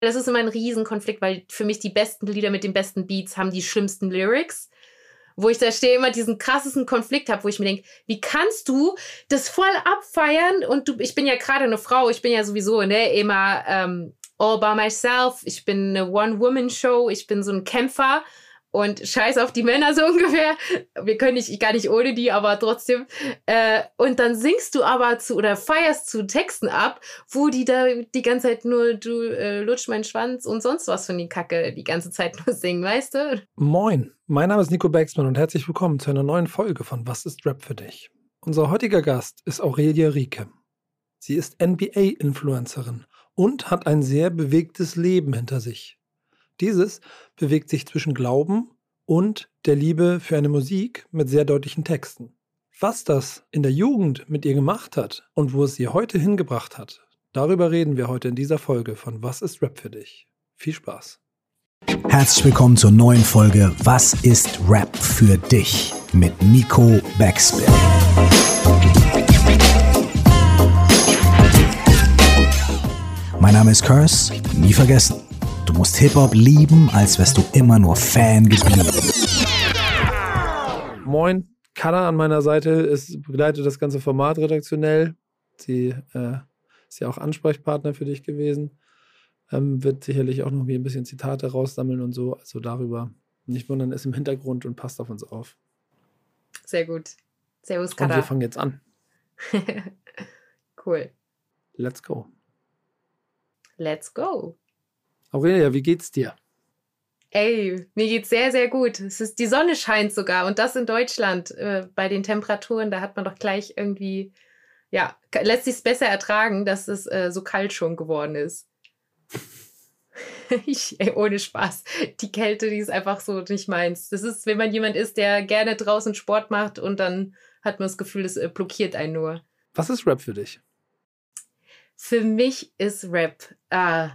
Das ist immer ein Riesenkonflikt, weil für mich die besten Lieder mit den besten Beats haben die schlimmsten Lyrics. Wo ich da stehe, immer diesen krassesten Konflikt habe, wo ich mir denke, wie kannst du das voll abfeiern? Und du, ich bin ja gerade eine Frau, ich bin ja sowieso ne, immer ähm, all by myself, ich bin eine One-Woman-Show, ich bin so ein Kämpfer und scheiß auf die Männer so ungefähr. Wir können nicht, gar nicht ohne die, aber trotzdem. Äh, und dann singst du aber zu oder feierst zu Texten ab, wo die da die ganze Zeit nur, du äh, lutsch meinen Schwanz und sonst was von die Kacke die ganze Zeit nur singen, weißt du? Moin, mein Name ist Nico Baxman und herzlich willkommen zu einer neuen Folge von Was ist Rap für dich? Unser heutiger Gast ist Aurelia Rieke. Sie ist NBA-Influencerin und hat ein sehr bewegtes Leben hinter sich. Dieses bewegt sich zwischen Glauben und der Liebe für eine Musik mit sehr deutlichen Texten. Was das in der Jugend mit ihr gemacht hat und wo es sie heute hingebracht hat, darüber reden wir heute in dieser Folge von Was ist Rap für dich? Viel Spaß. Herzlich willkommen zur neuen Folge Was ist Rap für dich mit Nico Backspin. Mein Name ist Curse, nie vergessen. Du musst Hip-Hop lieben, als wärst du immer nur Fan geblieben. Moin, Kanna an meiner Seite ist, begleitet das ganze Format redaktionell. Sie äh, ist ja auch Ansprechpartner für dich gewesen. Ähm, wird sicherlich auch noch ein bisschen Zitate raussammeln und so. Also darüber nicht wundern, ist im Hintergrund und passt auf uns auf. Sehr gut. Servus, Kanna. Und wir fangen jetzt an. cool. Let's go. Let's go. Aurelia, wie geht's dir? Ey, mir geht's sehr, sehr gut. Es ist, die Sonne scheint sogar und das in Deutschland. Äh, bei den Temperaturen, da hat man doch gleich irgendwie, ja, lässt sich besser ertragen, dass es äh, so kalt schon geworden ist. ich, ey, ohne Spaß. Die Kälte, die ist einfach so nicht meins. Das ist, wenn man jemand ist, der gerne draußen Sport macht und dann hat man das Gefühl, es äh, blockiert einen nur. Was ist Rap für dich? Für mich ist Rap, äh,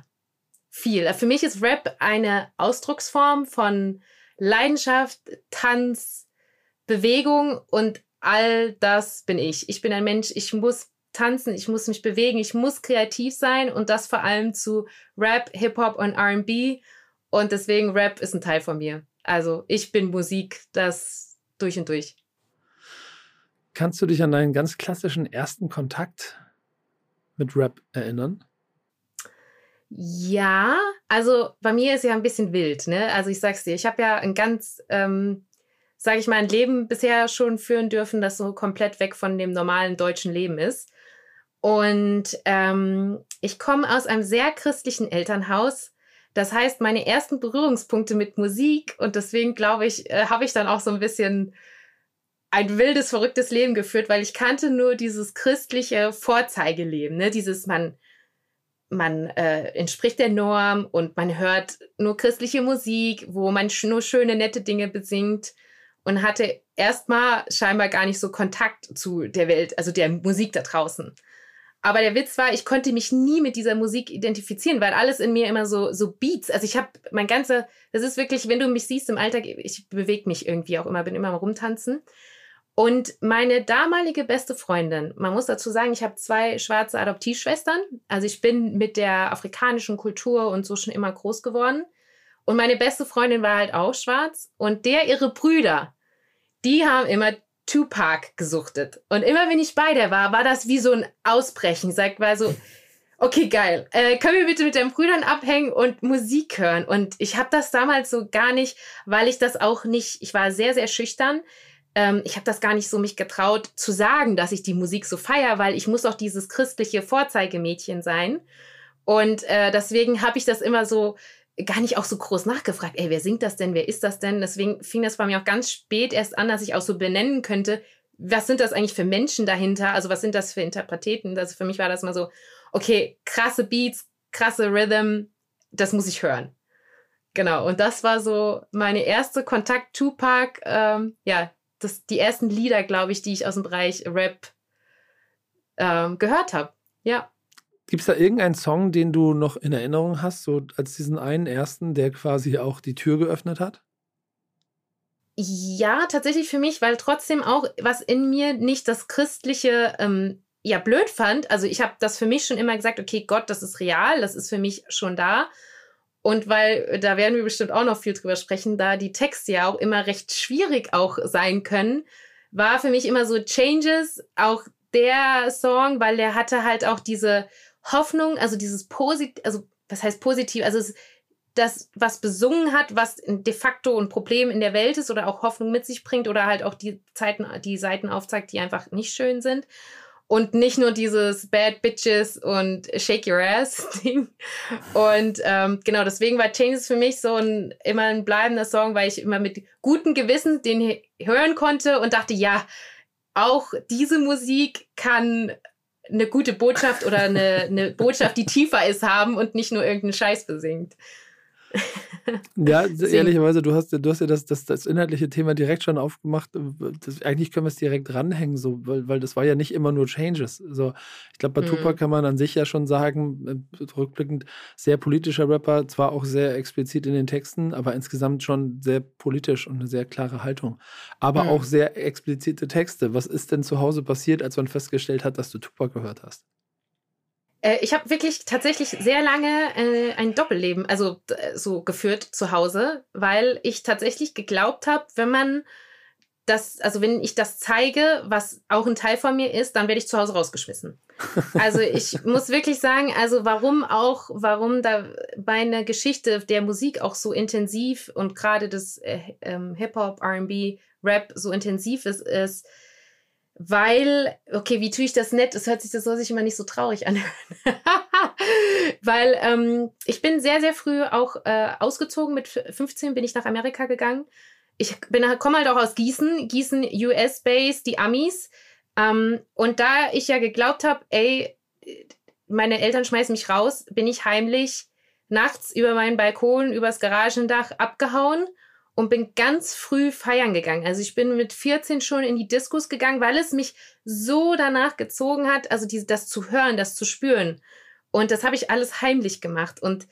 viel. Für mich ist Rap eine Ausdrucksform von Leidenschaft, Tanz, Bewegung und all das bin ich. Ich bin ein Mensch, ich muss tanzen, ich muss mich bewegen, ich muss kreativ sein und das vor allem zu Rap, Hip-Hop und RB. Und deswegen Rap ist ein Teil von mir. Also ich bin Musik, das durch und durch. Kannst du dich an deinen ganz klassischen ersten Kontakt mit Rap erinnern? Ja, also bei mir ist ja ein bisschen wild, ne? Also ich sag's dir, ich habe ja ein ganz, ähm, sage ich mal, ein Leben bisher schon führen dürfen, das so komplett weg von dem normalen deutschen Leben ist. Und ähm, ich komme aus einem sehr christlichen Elternhaus. Das heißt, meine ersten Berührungspunkte mit Musik und deswegen glaube ich, äh, habe ich dann auch so ein bisschen ein wildes, verrücktes Leben geführt, weil ich kannte nur dieses christliche Vorzeigeleben, ne? Dieses man man äh, entspricht der Norm und man hört nur christliche Musik, wo man sch nur schöne, nette Dinge besingt und hatte erstmal scheinbar gar nicht so Kontakt zu der Welt, also der Musik da draußen. Aber der Witz war, ich konnte mich nie mit dieser Musik identifizieren, weil alles in mir immer so so Beats. Also ich habe mein ganze, das ist wirklich, wenn du mich siehst im Alltag, ich bewege mich irgendwie auch immer, bin immer mal rumtanzen. Und meine damalige beste Freundin, man muss dazu sagen, ich habe zwei schwarze Adoptivschwestern. Also ich bin mit der afrikanischen Kultur und so schon immer groß geworden. Und meine beste Freundin war halt auch schwarz. Und der, ihre Brüder, die haben immer Tupac gesuchtet. Und immer wenn ich bei der war, war das wie so ein Ausbrechen. Sag mal so, okay, geil. Äh, können wir bitte mit deinen Brüdern abhängen und Musik hören? Und ich habe das damals so gar nicht, weil ich das auch nicht, ich war sehr, sehr schüchtern ähm, ich habe das gar nicht so mich getraut zu sagen, dass ich die Musik so feier, weil ich muss auch dieses christliche Vorzeigemädchen sein. Und äh, deswegen habe ich das immer so gar nicht auch so groß nachgefragt, ey, wer singt das denn, wer ist das denn? Deswegen fing das bei mir auch ganz spät erst an, dass ich auch so benennen könnte, was sind das eigentlich für Menschen dahinter? Also was sind das für Interpreteten? Also für mich war das mal so, okay, krasse Beats, krasse Rhythm, das muss ich hören. Genau, und das war so meine erste Kontakt Tupac, ähm, ja, das, die ersten Lieder, glaube ich, die ich aus dem Bereich Rap ähm, gehört habe. Ja. Gibt es da irgendeinen Song, den du noch in Erinnerung hast, so als diesen einen ersten, der quasi auch die Tür geöffnet hat? Ja, tatsächlich für mich, weil trotzdem auch was in mir nicht das Christliche ähm, ja blöd fand. Also ich habe das für mich schon immer gesagt, okay, Gott, das ist real, das ist für mich schon da. Und weil, da werden wir bestimmt auch noch viel drüber sprechen, da die Texte ja auch immer recht schwierig auch sein können, war für mich immer so Changes auch der Song, weil der hatte halt auch diese Hoffnung, also dieses positiv, also was heißt positiv, also es, das, was besungen hat, was de facto ein Problem in der Welt ist oder auch Hoffnung mit sich bringt oder halt auch die Zeiten, die Seiten aufzeigt, die einfach nicht schön sind. Und nicht nur dieses Bad Bitches und Shake Your Ass Ding. Und ähm, genau, deswegen war Changes für mich so ein immer ein bleibender Song, weil ich immer mit gutem Gewissen den hören konnte und dachte, ja, auch diese Musik kann eine gute Botschaft oder eine, eine Botschaft, die tiefer ist, haben und nicht nur irgendeinen Scheiß besingt. Ja, ehrlicherweise, du hast, du hast ja das, das, das inhaltliche Thema direkt schon aufgemacht. Das, eigentlich können wir es direkt ranhängen, so, weil, weil das war ja nicht immer nur Changes. So, ich glaube, bei mhm. Tupac kann man an sich ja schon sagen, äh, rückblickend, sehr politischer Rapper, zwar auch sehr explizit in den Texten, aber insgesamt schon sehr politisch und eine sehr klare Haltung. Aber mhm. auch sehr explizite Texte. Was ist denn zu Hause passiert, als man festgestellt hat, dass du Tupac gehört hast? Äh, ich habe wirklich tatsächlich sehr lange äh, ein Doppelleben, also äh, so geführt zu Hause, weil ich tatsächlich geglaubt habe, wenn man das, also wenn ich das zeige, was auch ein Teil von mir ist, dann werde ich zu Hause rausgeschmissen. Also ich muss wirklich sagen, also warum auch, warum da meine Geschichte der Musik auch so intensiv und gerade das äh, ähm, Hip-Hop, RB, Rap so intensiv ist, ist, weil, okay, wie tue ich das nett? Es hört sich, das soll sich immer nicht so traurig anhören. weil ähm, ich bin sehr, sehr früh auch äh, ausgezogen. Mit 15 bin ich nach Amerika gegangen. Ich bin komme halt auch aus Gießen, Gießen US-Base, die Amis. Ähm, und da ich ja geglaubt habe, ey, meine Eltern schmeißen mich raus, bin ich heimlich nachts über meinen Balkon, übers Garagendach abgehauen und bin ganz früh feiern gegangen. Also ich bin mit 14 schon in die Diskus gegangen, weil es mich so danach gezogen hat, also diese, das zu hören, das zu spüren. Und das habe ich alles heimlich gemacht. Und,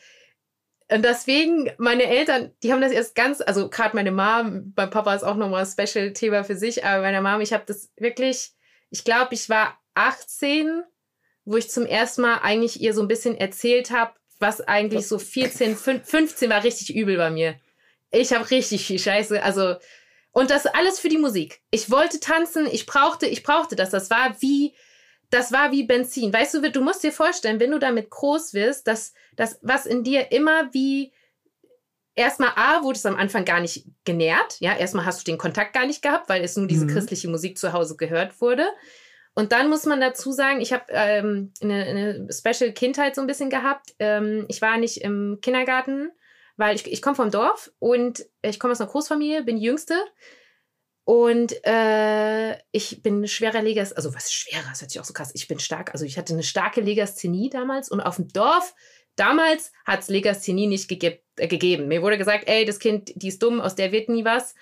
und deswegen, meine Eltern, die haben das erst ganz, also gerade meine Mom, mein Papa ist auch nochmal ein Special-Thema für sich, aber meine Mom, ich habe das wirklich, ich glaube, ich war 18, wo ich zum ersten Mal eigentlich ihr so ein bisschen erzählt habe, was eigentlich so 14, 15 war richtig übel bei mir. Ich habe richtig viel Scheiße. Also, und das alles für die Musik. Ich wollte tanzen, ich brauchte, ich brauchte das. Das war wie, das war wie Benzin. Weißt du, du musst dir vorstellen, wenn du damit groß wirst, dass das, was in dir immer wie, erstmal A, wurde es am Anfang gar nicht genährt. Ja, erstmal hast du den Kontakt gar nicht gehabt, weil es nur diese mhm. christliche Musik zu Hause gehört wurde. Und dann muss man dazu sagen, ich habe ähm, eine, eine Special Kindheit so ein bisschen gehabt. Ähm, ich war nicht im Kindergarten weil ich, ich komme vom Dorf und ich komme aus einer Großfamilie, bin die Jüngste. Und äh, ich bin schwerer Legas, also was schwerer, das hört sich auch so krass. Ich bin stark, also ich hatte eine starke Legasthenie damals und auf dem Dorf, damals hat es Legasthenie nicht gegeb, äh, gegeben. Mir wurde gesagt, ey, das Kind, die ist dumm, aus der wird nie was.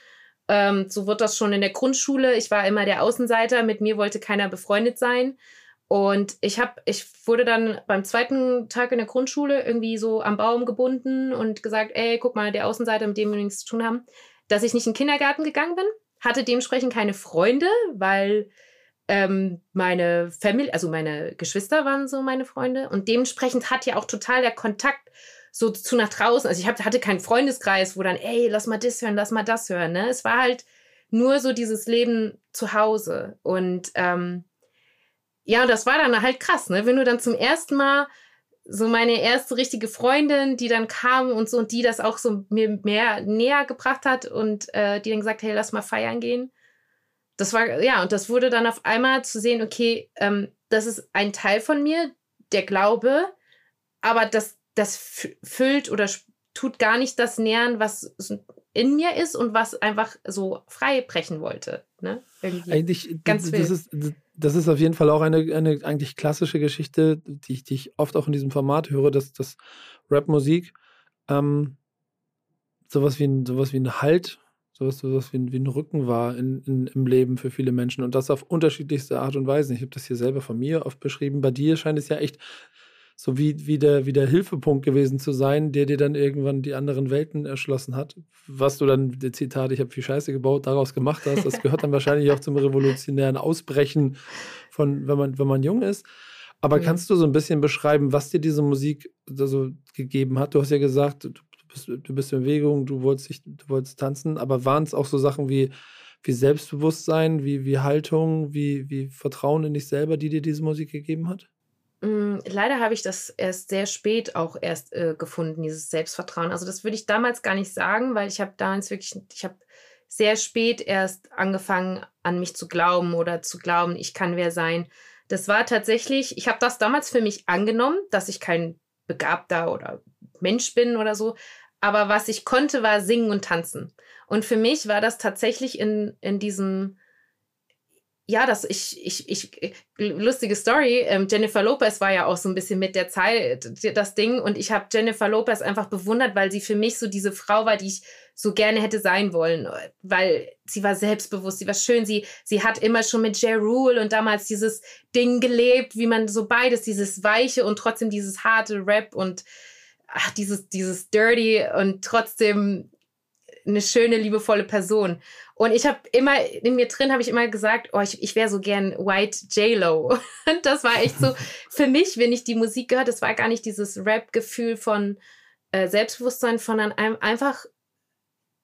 Ähm, so wird das schon in der Grundschule. Ich war immer der Außenseiter, mit mir wollte keiner befreundet sein. Und ich habe, ich wurde dann beim zweiten Tag in der Grundschule irgendwie so am Baum gebunden und gesagt, ey, guck mal, der Außenseiter, mit dem wir nichts zu tun haben, dass ich nicht in den Kindergarten gegangen bin, hatte dementsprechend keine Freunde, weil ähm, meine Family, also meine Geschwister waren so meine Freunde und dementsprechend hat ja auch total der Kontakt so zu nach draußen. Also ich hab, hatte keinen Freundeskreis, wo dann, ey, lass mal das hören, lass mal das hören. Ne? Es war halt nur so dieses Leben zu Hause und ähm, ja, und das war dann halt krass, ne? Wenn du dann zum ersten Mal so meine erste richtige Freundin, die dann kam und so und die das auch so mir mehr näher gebracht hat und äh, die dann gesagt, hey, lass mal feiern gehen. Das war, ja, und das wurde dann auf einmal zu sehen, okay, ähm, das ist ein Teil von mir, der Glaube, aber das, das füllt oder tut gar nicht das nähern, was in mir ist und was einfach so frei brechen wollte. Ne? Irgendwie. Eigentlich, ganz das, ist, das ist auf jeden Fall auch eine, eine eigentlich klassische Geschichte, die ich, die ich oft auch in diesem Format höre, dass, dass Rap-Musik ähm, sowas, wie ein, sowas wie ein Halt, sowas, sowas wie, ein, wie ein Rücken war in, in, im Leben für viele Menschen und das auf unterschiedlichste Art und Weise. Ich habe das hier selber von mir oft beschrieben. Bei dir scheint es ja echt so wie, wie, der, wie der Hilfepunkt gewesen zu sein, der dir dann irgendwann die anderen Welten erschlossen hat. Was du dann, der Zitat, ich habe viel Scheiße gebaut, daraus gemacht hast, das gehört dann wahrscheinlich auch zum revolutionären Ausbrechen von, wenn man, wenn man jung ist. Aber mhm. kannst du so ein bisschen beschreiben, was dir diese Musik so gegeben hat? Du hast ja gesagt, du bist, du bist in Bewegung, du wolltest, dich, du wolltest tanzen, aber waren es auch so Sachen wie, wie Selbstbewusstsein, wie, wie Haltung, wie, wie Vertrauen in dich selber, die dir diese Musik gegeben hat? Mm, leider habe ich das erst sehr spät auch erst äh, gefunden, dieses Selbstvertrauen. Also das würde ich damals gar nicht sagen, weil ich habe damals wirklich, ich habe sehr spät erst angefangen, an mich zu glauben oder zu glauben, ich kann wer sein. Das war tatsächlich, ich habe das damals für mich angenommen, dass ich kein begabter oder Mensch bin oder so. Aber was ich konnte, war singen und tanzen. Und für mich war das tatsächlich in, in diesem ja, das ich, ich, ich, lustige Story. Ähm, Jennifer Lopez war ja auch so ein bisschen mit der Zeit das Ding und ich habe Jennifer Lopez einfach bewundert, weil sie für mich so diese Frau war, die ich so gerne hätte sein wollen, weil sie war selbstbewusst, sie war schön, sie, sie hat immer schon mit J. Rule und damals dieses Ding gelebt, wie man so beides, dieses weiche und trotzdem dieses harte Rap und ach, dieses, dieses Dirty und trotzdem eine schöne, liebevolle Person. Und ich habe immer, in mir drin habe ich immer gesagt, oh, ich, ich wäre so gern White J-Lo. Und das war echt so, für mich, wenn ich die Musik gehört, das war gar nicht dieses Rap-Gefühl von äh, Selbstbewusstsein, sondern einfach,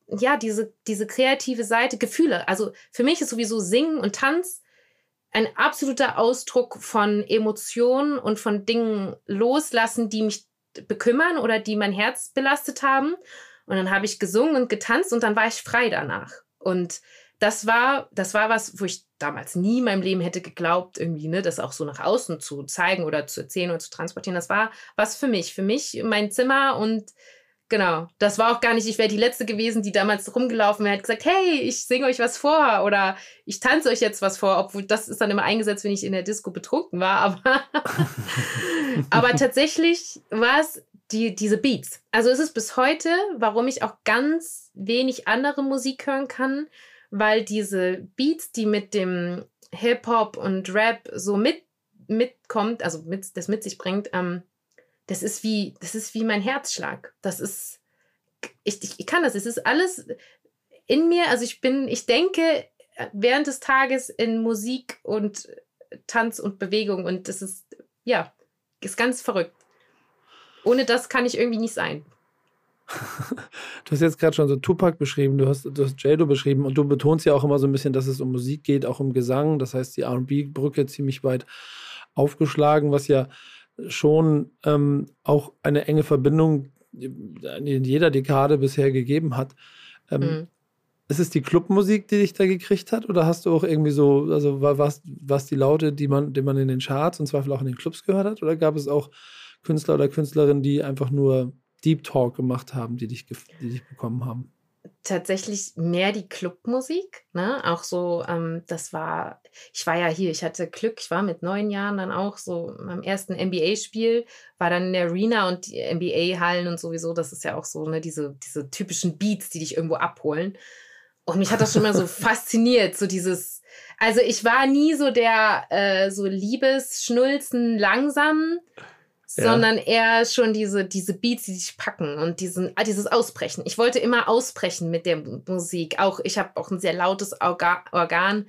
ja, diese, diese kreative Seite, Gefühle. Also für mich ist sowieso Singen und Tanz ein absoluter Ausdruck von Emotionen und von Dingen loslassen, die mich bekümmern oder die mein Herz belastet haben. Und dann habe ich gesungen und getanzt und dann war ich frei danach. Und das war, das war was, wo ich damals nie in meinem Leben hätte geglaubt, irgendwie, ne, das auch so nach außen zu zeigen oder zu erzählen oder zu transportieren. Das war was für mich, für mich, mein Zimmer und genau, das war auch gar nicht, ich wäre die Letzte gewesen, die damals rumgelaufen wäre, hat gesagt, hey, ich singe euch was vor oder ich tanze euch jetzt was vor, obwohl das ist dann immer eingesetzt, wenn ich in der Disco betrunken war, aber, aber tatsächlich war es die, diese Beats. Also es ist bis heute, warum ich auch ganz wenig andere Musik hören kann, weil diese Beats, die mit dem Hip-Hop und Rap so mit, mitkommt, also mit, das mit sich bringt, ähm, das ist wie, das ist wie mein Herzschlag. Das ist, ich, ich, ich kann das, es ist alles in mir, also ich bin, ich denke während des Tages in Musik und Tanz und Bewegung und das ist, ja, ist ganz verrückt. Ohne das kann ich irgendwie nicht sein. du hast jetzt gerade schon so Tupac beschrieben, du hast, du hast Jado beschrieben und du betonst ja auch immer so ein bisschen, dass es um Musik geht, auch um Gesang. Das heißt, die RB-Brücke ziemlich weit aufgeschlagen, was ja schon ähm, auch eine enge Verbindung in jeder Dekade bisher gegeben hat. Ähm, mhm. Ist es die Clubmusik, die dich da gekriegt hat? Oder hast du auch irgendwie so, also war was die Laute, die man, die man in den Charts und Zweifel auch in den Clubs gehört hat? Oder gab es auch Künstler oder Künstlerinnen, die einfach nur Deep Talk gemacht haben, die dich, die dich bekommen haben? Tatsächlich mehr die Clubmusik, ne? Auch so, ähm, das war, ich war ja hier, ich hatte Glück, ich war mit neun Jahren dann auch so beim ersten NBA-Spiel, war dann in der Arena und die NBA-Hallen und sowieso, das ist ja auch so, ne, diese, diese typischen Beats, die dich irgendwo abholen. Und mich hat das schon mal so fasziniert, so dieses, also ich war nie so der äh, so Liebesschnulzen langsam, sondern eher schon diese, diese Beats, die dich packen und diesen, ah, dieses Ausbrechen. Ich wollte immer ausbrechen mit der Musik. Auch ich habe auch ein sehr lautes Organ.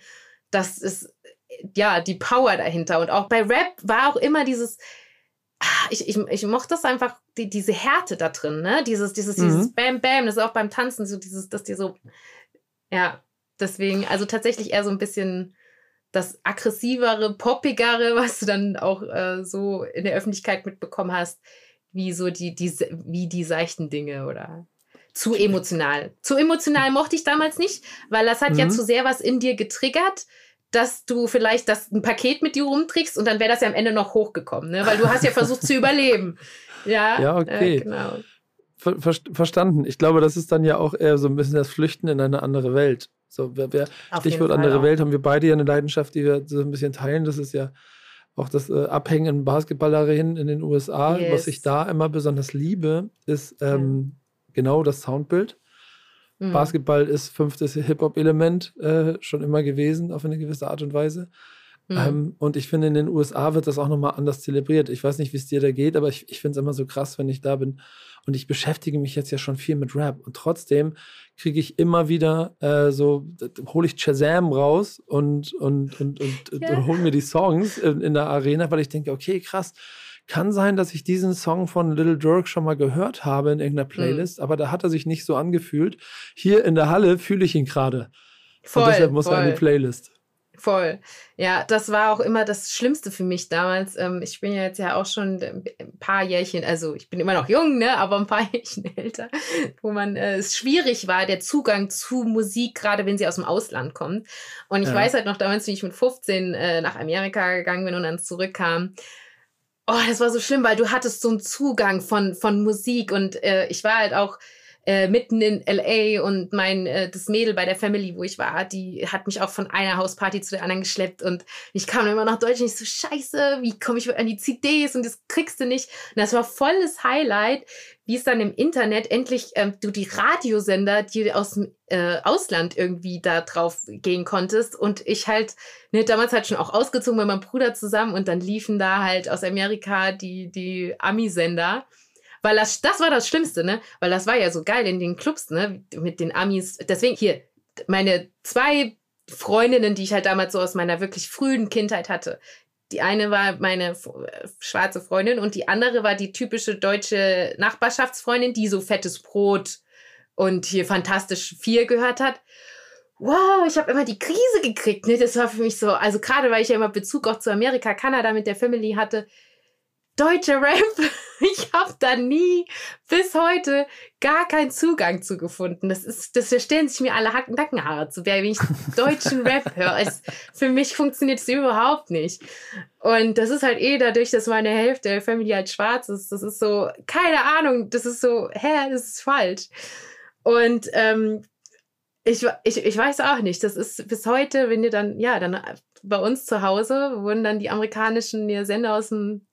Das ist ja die Power dahinter. Und auch bei Rap war auch immer dieses, ah, ich, ich, ich mochte das einfach, die, diese Härte da drin, ne? Dieses, dieses, mhm. dieses Bam Bam, das ist auch beim Tanzen so dieses, dass die so, ja, deswegen, also tatsächlich eher so ein bisschen das aggressivere, poppigere, was du dann auch äh, so in der Öffentlichkeit mitbekommen hast, wie so die, die, wie die seichten Dinge oder zu emotional. Zu emotional mochte ich damals nicht, weil das hat mhm. ja zu sehr was in dir getriggert, dass du vielleicht das ein Paket mit dir rumträgst und dann wäre das ja am Ende noch hochgekommen, ne? weil du hast ja versucht zu überleben. Ja, ja okay. Äh, genau. Ver verstanden. Ich glaube, das ist dann ja auch eher so ein bisschen das Flüchten in eine andere Welt. So, wer, wer Stichwort andere Welt, haben wir beide ja eine Leidenschaft, die wir so ein bisschen teilen. Das ist ja auch das äh, Abhängen in Basketballerinnen in den USA. Yes. Was ich da immer besonders liebe, ist ähm, ja. genau das Soundbild. Mhm. Basketball ist fünftes Hip-Hop-Element äh, schon immer gewesen, auf eine gewisse Art und Weise. Mhm. Ähm, und ich finde, in den USA wird das auch nochmal anders zelebriert. Ich weiß nicht, wie es dir da geht, aber ich, ich finde es immer so krass, wenn ich da bin Und ich beschäftige mich jetzt ja schon viel mit Rap. Und trotzdem kriege ich immer wieder äh, so, hole ich Shazam raus und, und, und, und, ja. und hole mir die Songs in, in der Arena, weil ich denke, okay, krass. Kann sein, dass ich diesen Song von Little Dirk schon mal gehört habe in irgendeiner mhm. Playlist, mhm. aber da hat er sich nicht so angefühlt. Hier in der Halle fühle ich ihn gerade. Und deshalb muss voll. er in die Playlist. Voll. Ja, das war auch immer das Schlimmste für mich damals. Ähm, ich bin ja jetzt ja auch schon ein paar Jährchen, also ich bin immer noch jung, ne, aber ein paar Jährchen älter, wo man äh, es schwierig war, der Zugang zu Musik, gerade wenn sie aus dem Ausland kommt. Und ich ja. weiß halt noch damals, wie ich mit 15 äh, nach Amerika gegangen bin und dann zurückkam. Oh, das war so schlimm, weil du hattest so einen Zugang von, von Musik und äh, ich war halt auch äh, mitten in LA und mein äh, das Mädel bei der Family, wo ich war, die hat mich auch von einer Hausparty zu der anderen geschleppt und ich kam immer nach Deutschland ich so scheiße, wie komme ich an die CDs und das kriegst du nicht. Und das war volles Highlight, wie es dann im Internet endlich ähm, du die Radiosender, die aus dem äh, Ausland irgendwie da drauf gehen konntest und ich halt ne, damals halt schon auch ausgezogen mit meinem Bruder zusammen und dann liefen da halt aus Amerika die die Ami-Sender weil das, das war das Schlimmste, ne? Weil das war ja so geil in den Clubs, ne? Mit den Amis. Deswegen hier, meine zwei Freundinnen, die ich halt damals so aus meiner wirklich frühen Kindheit hatte. Die eine war meine äh, schwarze Freundin und die andere war die typische deutsche Nachbarschaftsfreundin, die so fettes Brot und hier fantastisch viel gehört hat. Wow, ich habe immer die Krise gekriegt. Ne? Das war für mich so, also gerade weil ich ja immer Bezug auch zu Amerika, Kanada mit der Family hatte, deutsche Rap. Ich habe da nie bis heute gar keinen Zugang zu gefunden. Das ist, das stellen sich mir alle Nackenhaare zu, wenn ich deutschen Rap höre. Es, für mich funktioniert es überhaupt nicht. Und das ist halt eh dadurch, dass meine Hälfte der Family halt schwarz ist. Das ist so, keine Ahnung, das ist so, hä, das ist falsch. Und ähm, ich, ich, ich weiß auch nicht. Das ist bis heute, wenn ihr dann, ja, dann bei uns zu Hause wurden dann die amerikanischen Sender aus dem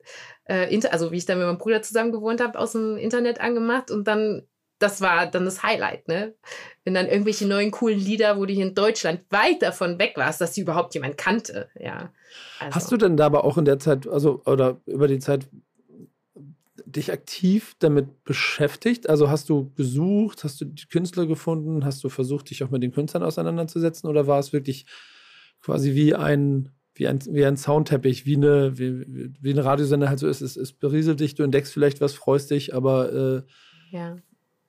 äh, also wie ich dann mit meinem Bruder zusammen gewohnt habe, aus dem Internet angemacht und dann, das war dann das Highlight, ne? Wenn dann irgendwelche neuen coolen Lieder, wo du hier in Deutschland weit davon weg warst, dass sie überhaupt jemand kannte, ja. Also. Hast du denn da aber auch in der Zeit, also oder über die Zeit dich aktiv damit beschäftigt? Also hast du gesucht, hast du die Künstler gefunden, hast du versucht, dich auch mit den Künstlern auseinanderzusetzen oder war es wirklich quasi wie ein wie ein, wie ein Soundteppich, wie eine, wie, wie ein Radiosender halt so ist. Es, es berieselt dich, du entdeckst vielleicht was, freust dich, aber äh, ja.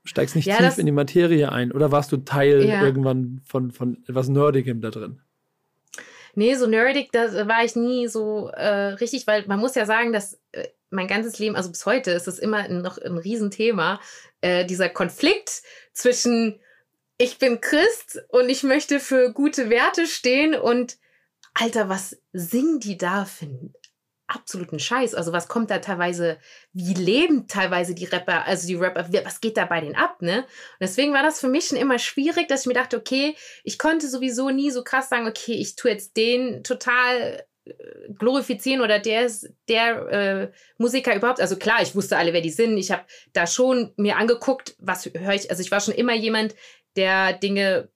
steigst nicht ja, tief in die Materie ein. Oder warst du Teil ja. irgendwann von, von etwas Nerdigem da drin? Nee, so nerdig, da war ich nie so äh, richtig, weil man muss ja sagen, dass äh, mein ganzes Leben, also bis heute ist es immer noch ein Riesenthema, äh, dieser Konflikt zwischen ich bin Christ und ich möchte für gute Werte stehen und Alter, was singen die da für einen absoluten Scheiß? Also was kommt da teilweise, wie leben teilweise die Rapper, also die Rapper, was geht da bei denen ab, ne? Und deswegen war das für mich schon immer schwierig, dass ich mir dachte, okay, ich konnte sowieso nie so krass sagen, okay, ich tue jetzt den total äh, glorifizieren oder der der äh, Musiker überhaupt. Also klar, ich wusste alle, wer die sind. Ich habe da schon mir angeguckt, was höre ich. Also ich war schon immer jemand, der Dinge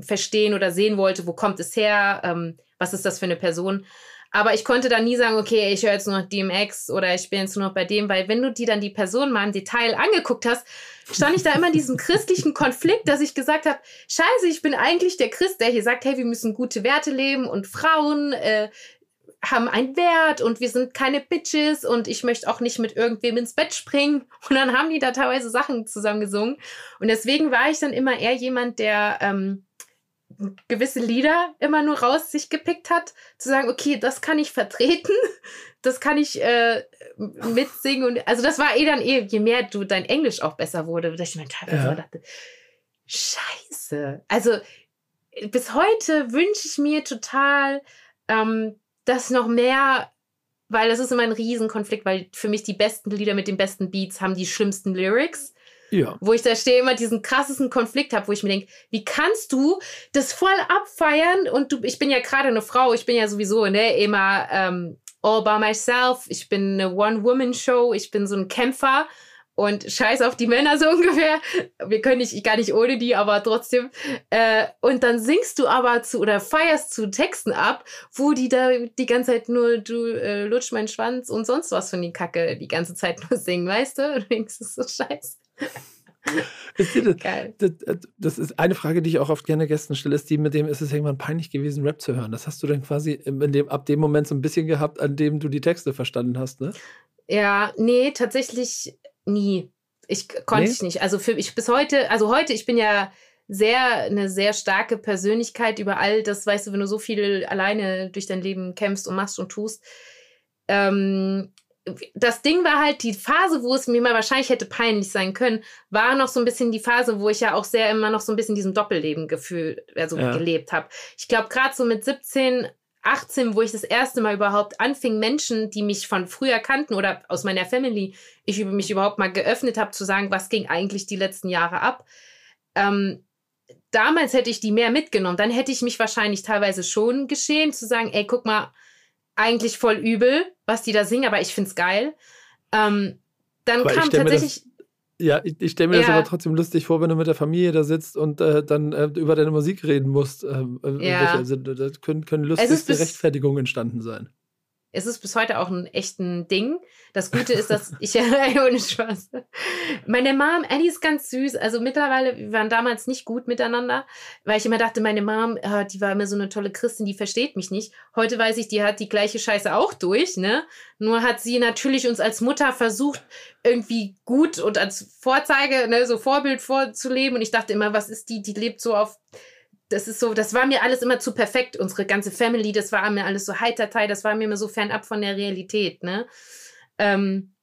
verstehen oder sehen wollte, wo kommt es her, ähm, was ist das für eine Person. Aber ich konnte dann nie sagen, okay, ich höre jetzt nur noch DMX oder ich bin jetzt nur noch bei dem, weil wenn du dir dann die Person mal im Detail angeguckt hast, stand ich da immer in diesem christlichen Konflikt, dass ich gesagt habe, scheiße, ich bin eigentlich der Christ, der hier sagt, hey, wir müssen gute Werte leben und Frauen äh, haben einen Wert und wir sind keine Bitches und ich möchte auch nicht mit irgendwem ins Bett springen. Und dann haben die da teilweise Sachen zusammen gesungen. Und deswegen war ich dann immer eher jemand, der... Ähm, gewisse Lieder immer nur raus sich gepickt hat, zu sagen, okay, das kann ich vertreten, das kann ich äh, mitsingen. Und, also das war eh dann eh, je mehr du dein Englisch auch besser wurde, dass ich mir teilweise ja. dachte, scheiße. Also bis heute wünsche ich mir total, ähm, dass noch mehr, weil das ist immer ein Riesenkonflikt, weil für mich die besten Lieder mit den besten Beats haben die schlimmsten Lyrics. Ja. Wo ich da stehe, immer diesen krassesten Konflikt habe, wo ich mir denke, wie kannst du das voll abfeiern? Und du, ich bin ja gerade eine Frau, ich bin ja sowieso ne, immer ähm, all by myself, ich bin eine One-Woman-Show, ich bin so ein Kämpfer und scheiß auf die Männer so ungefähr. Wir können nicht, gar nicht ohne die, aber trotzdem. Äh, und dann singst du aber zu oder feierst zu Texten ab, wo die da die ganze Zeit nur, du äh, lutsch meinen Schwanz und sonst was von die Kacke die ganze Zeit nur singen, weißt du? Und du denkst, das ist so scheiße. Ist das, Geil. Das, das, ist eine Frage, die ich auch oft gerne Gästen stelle, ist die, mit dem ist es irgendwann peinlich gewesen, Rap zu hören. Das hast du dann quasi dem, ab dem Moment so ein bisschen gehabt, an dem du die Texte verstanden hast, ne? Ja, nee, tatsächlich nie. Ich konnte nee? ich nicht. Also für ich bis heute, also heute, ich bin ja sehr, eine sehr starke Persönlichkeit über all das, weißt du, wenn du so viel alleine durch dein Leben kämpfst und machst und tust. Ähm, das Ding war halt, die Phase, wo es mir mal wahrscheinlich hätte peinlich sein können, war noch so ein bisschen die Phase, wo ich ja auch sehr immer noch so ein bisschen diesem Doppelleben gefühl, also ja. gelebt habe. Ich glaube, gerade so mit 17, 18, wo ich das erste Mal überhaupt anfing, Menschen, die mich von früher kannten oder aus meiner Family, ich mich überhaupt mal geöffnet habe, zu sagen, was ging eigentlich die letzten Jahre ab. Ähm, damals hätte ich die mehr mitgenommen. Dann hätte ich mich wahrscheinlich teilweise schon geschehen, zu sagen, ey, guck mal, eigentlich voll übel, was die da singen, aber ich finde es geil. Ähm, dann aber kam tatsächlich. Ja, ich, ich stelle mir ja. das aber trotzdem lustig vor, wenn du mit der Familie da sitzt und äh, dann äh, über deine Musik reden musst. Ähm, äh, ja. also, da können, können lustigste Rechtfertigungen entstanden sein es ist bis heute auch ein echten Ding. Das Gute ist, dass ich ohne Spaß. Meine Mom, Annie ist ganz süß. Also mittlerweile, wir waren damals nicht gut miteinander, weil ich immer dachte, meine Mom, ah, die war immer so eine tolle Christin, die versteht mich nicht. Heute weiß ich, die hat die gleiche Scheiße auch durch, ne? Nur hat sie natürlich uns als Mutter versucht, irgendwie gut und als Vorzeige, ne, so Vorbild vorzuleben. Und ich dachte immer, was ist die? Die lebt so auf das ist so, das war mir alles immer zu perfekt. Unsere ganze Family, das war mir alles so heiterteil, das war mir immer so fernab von der Realität, ne? Ähm,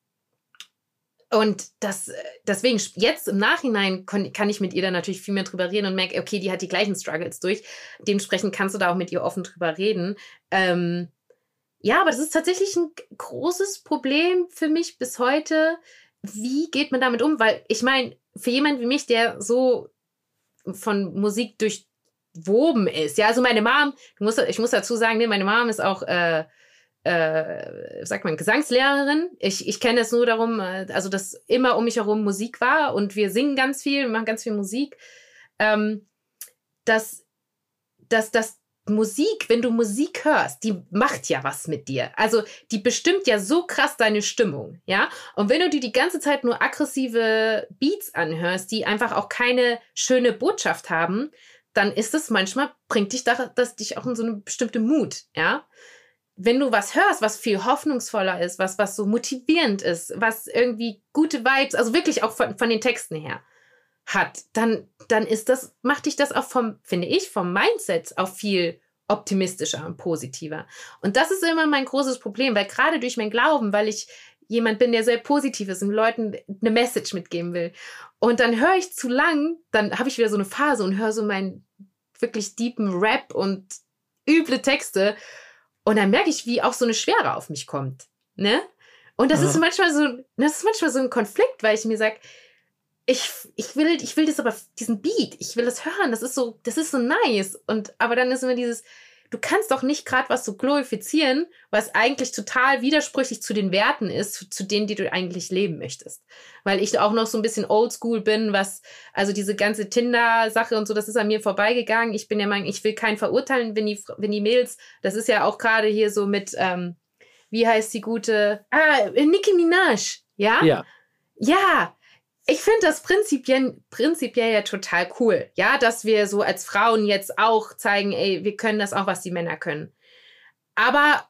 und das, deswegen, jetzt im Nachhinein kann, ich mit ihr dann natürlich viel mehr drüber reden und merke, okay, die hat die gleichen Struggles durch. Dementsprechend kannst du da auch mit ihr offen drüber reden. Ähm, ja, aber das ist tatsächlich ein großes Problem für mich bis heute. Wie geht man damit um? Weil ich meine, für jemanden wie mich, der so von Musik durch woben ist. Ja, also meine Mom, musst, ich muss dazu sagen, nee, meine Mom ist auch, äh, äh, sagt man, Gesangslehrerin. Ich, ich kenne es nur darum, äh, also dass immer um mich herum Musik war und wir singen ganz viel, wir machen ganz viel Musik. Ähm, dass, dass, dass Musik, wenn du Musik hörst, die macht ja was mit dir. Also die bestimmt ja so krass deine Stimmung, ja. Und wenn du dir die ganze Zeit nur aggressive Beats anhörst, die einfach auch keine schöne Botschaft haben, dann ist es manchmal, bringt dich das, das dich auch in so eine bestimmte Mut, ja. Wenn du was hörst, was viel hoffnungsvoller ist, was, was so motivierend ist, was irgendwie gute Vibes, also wirklich auch von, von den Texten her hat, dann, dann ist das, macht dich das auch vom, finde ich, vom Mindset auch viel optimistischer und positiver. Und das ist immer mein großes Problem, weil gerade durch mein Glauben, weil ich jemand bin, der sehr positiv ist und Leuten eine Message mitgeben will. Und dann höre ich zu lang, dann habe ich wieder so eine Phase und höre so meinen wirklich deepen Rap und üble Texte. Und dann merke ich, wie auch so eine Schwere auf mich kommt. Ne? Und das ja. ist manchmal so, das ist manchmal so ein Konflikt, weil ich mir sage, ich, ich will, ich will das aber, diesen Beat, ich will das hören, das ist so, das ist so nice. Und, aber dann ist immer dieses, du kannst doch nicht gerade was so glorifizieren, was eigentlich total widersprüchlich zu den Werten ist, zu denen, die du eigentlich leben möchtest. Weil ich auch noch so ein bisschen oldschool bin, was, also diese ganze Tinder-Sache und so, das ist an mir vorbeigegangen. Ich bin ja mein, ich will keinen verurteilen, wenn die, wenn die Mädels, das ist ja auch gerade hier so mit, ähm, wie heißt die gute, ah, Nicki Minaj, ja? Ja. Ja, ich finde das prinzipiell, prinzipiell ja total cool, ja, dass wir so als Frauen jetzt auch zeigen, ey, wir können das auch, was die Männer können. Aber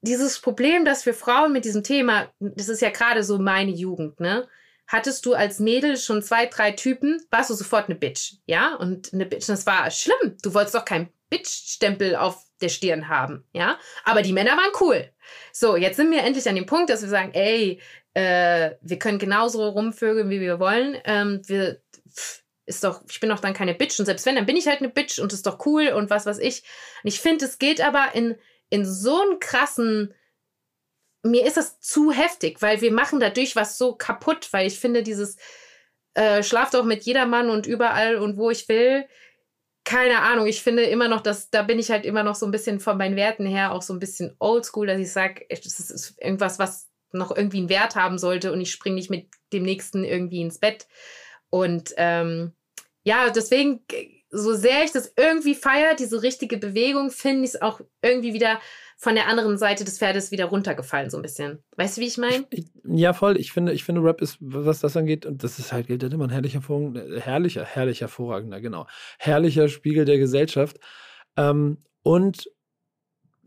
dieses Problem, dass wir Frauen mit diesem Thema, das ist ja gerade so meine Jugend, ne? Hattest du als Mädel schon zwei, drei Typen, warst du sofort eine Bitch, ja? Und eine Bitch, das war schlimm. Du wolltest doch keinen Bitch-Stempel auf der Stirn haben, ja? Aber die Männer waren cool. So, jetzt sind wir endlich an dem Punkt, dass wir sagen, ey, äh, wir können genauso rumvögeln, wie wir wollen. Ähm, wir, pff, ist doch, ich bin doch dann keine Bitch. Und selbst wenn, dann bin ich halt eine Bitch und ist doch cool und was weiß ich. Und ich finde, es geht aber in, in so einen krassen, mir ist das zu heftig, weil wir machen dadurch was so kaputt, weil ich finde, dieses äh, schlaf doch mit jedermann und überall und wo ich will. Keine Ahnung, ich finde immer noch, dass da bin ich halt immer noch so ein bisschen von meinen Werten her auch so ein bisschen oldschool, dass ich sage, das ist irgendwas, was noch irgendwie einen Wert haben sollte und ich springe nicht mit dem nächsten irgendwie ins Bett. Und ähm, ja, deswegen, so sehr ich das irgendwie feiere, diese richtige Bewegung, finde ich es auch irgendwie wieder von der anderen Seite des Pferdes wieder runtergefallen, so ein bisschen. Weißt du, wie ich meine? Ja, voll. Ich finde, ich finde, Rap ist, was das angeht, und das ist halt, gilt immer ein herrlicher, herrlicher, herrlicher, hervorragender, genau. Herrlicher Spiegel der Gesellschaft. Ähm, und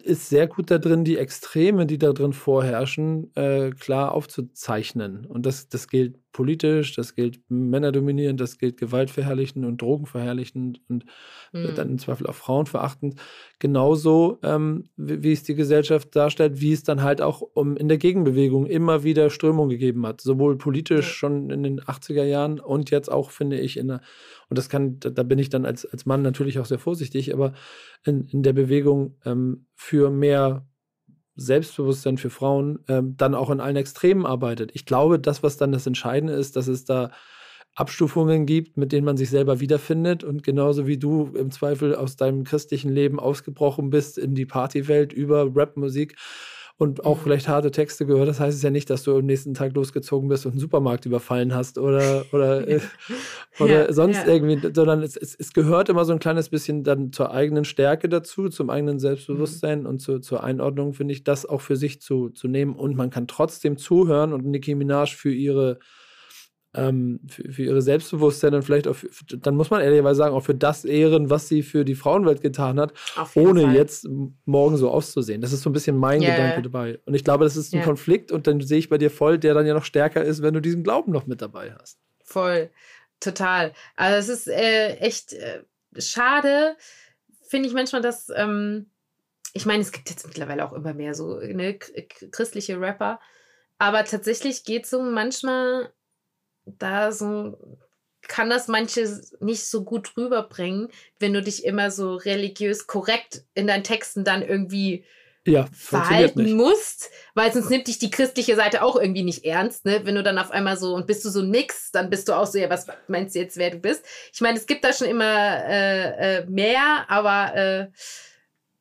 ist sehr gut da drin, die Extreme, die da drin vorherrschen, äh, klar aufzuzeichnen. Und das, das gilt politisch, das gilt männerdominierend, das gilt gewaltverherrlichend und drogenverherrlichend und mhm. dann im Zweifel auch frauenverachtend. Genauso, ähm, wie, wie, es die Gesellschaft darstellt, wie es dann halt auch um, in der Gegenbewegung immer wieder Strömung gegeben hat. Sowohl politisch schon in den 80er Jahren und jetzt auch, finde ich, in der, und das kann, da, da bin ich dann als, als Mann natürlich auch sehr vorsichtig, aber in, in der Bewegung ähm, für mehr Selbstbewusstsein für Frauen ähm, dann auch in allen Extremen arbeitet. Ich glaube, das, was dann das Entscheidende ist, dass es da Abstufungen gibt, mit denen man sich selber wiederfindet und genauso wie du im Zweifel aus deinem christlichen Leben ausgebrochen bist in die Partywelt über Rapmusik und auch mhm. vielleicht harte Texte gehört. Das heißt es ja nicht, dass du am nächsten Tag losgezogen bist und einen Supermarkt überfallen hast oder, oder, äh, oder ja, sonst ja. irgendwie, sondern es, es, es, gehört immer so ein kleines bisschen dann zur eigenen Stärke dazu, zum eigenen Selbstbewusstsein mhm. und zu, zur Einordnung, finde ich, das auch für sich zu, zu nehmen. Und man kann trotzdem zuhören und Nicki Minaj für ihre ähm, für, für, ihre Selbstbewusstsein und vielleicht auch, für, dann muss man ehrlicherweise sagen, auch für das ehren, was sie für die Frauenwelt getan hat, ohne Fall. jetzt morgen so auszusehen. Das ist so ein bisschen mein yeah. Gedanke dabei. Und ich glaube, das ist ein yeah. Konflikt und dann sehe ich bei dir voll, der dann ja noch stärker ist, wenn du diesen Glauben noch mit dabei hast. Voll, total. Also es ist äh, echt äh, schade, finde ich manchmal, dass, ähm, ich meine, es gibt jetzt mittlerweile auch immer mehr so ne, christliche Rapper, aber tatsächlich geht es so manchmal da so kann das manche nicht so gut rüberbringen, wenn du dich immer so religiös korrekt in deinen Texten dann irgendwie ja, verhalten musst, weil sonst nimmt dich die christliche Seite auch irgendwie nicht ernst, ne? Wenn du dann auf einmal so und bist du so nix, dann bist du auch so, ja, was meinst du jetzt, wer du bist? Ich meine, es gibt da schon immer äh, äh, mehr, aber äh,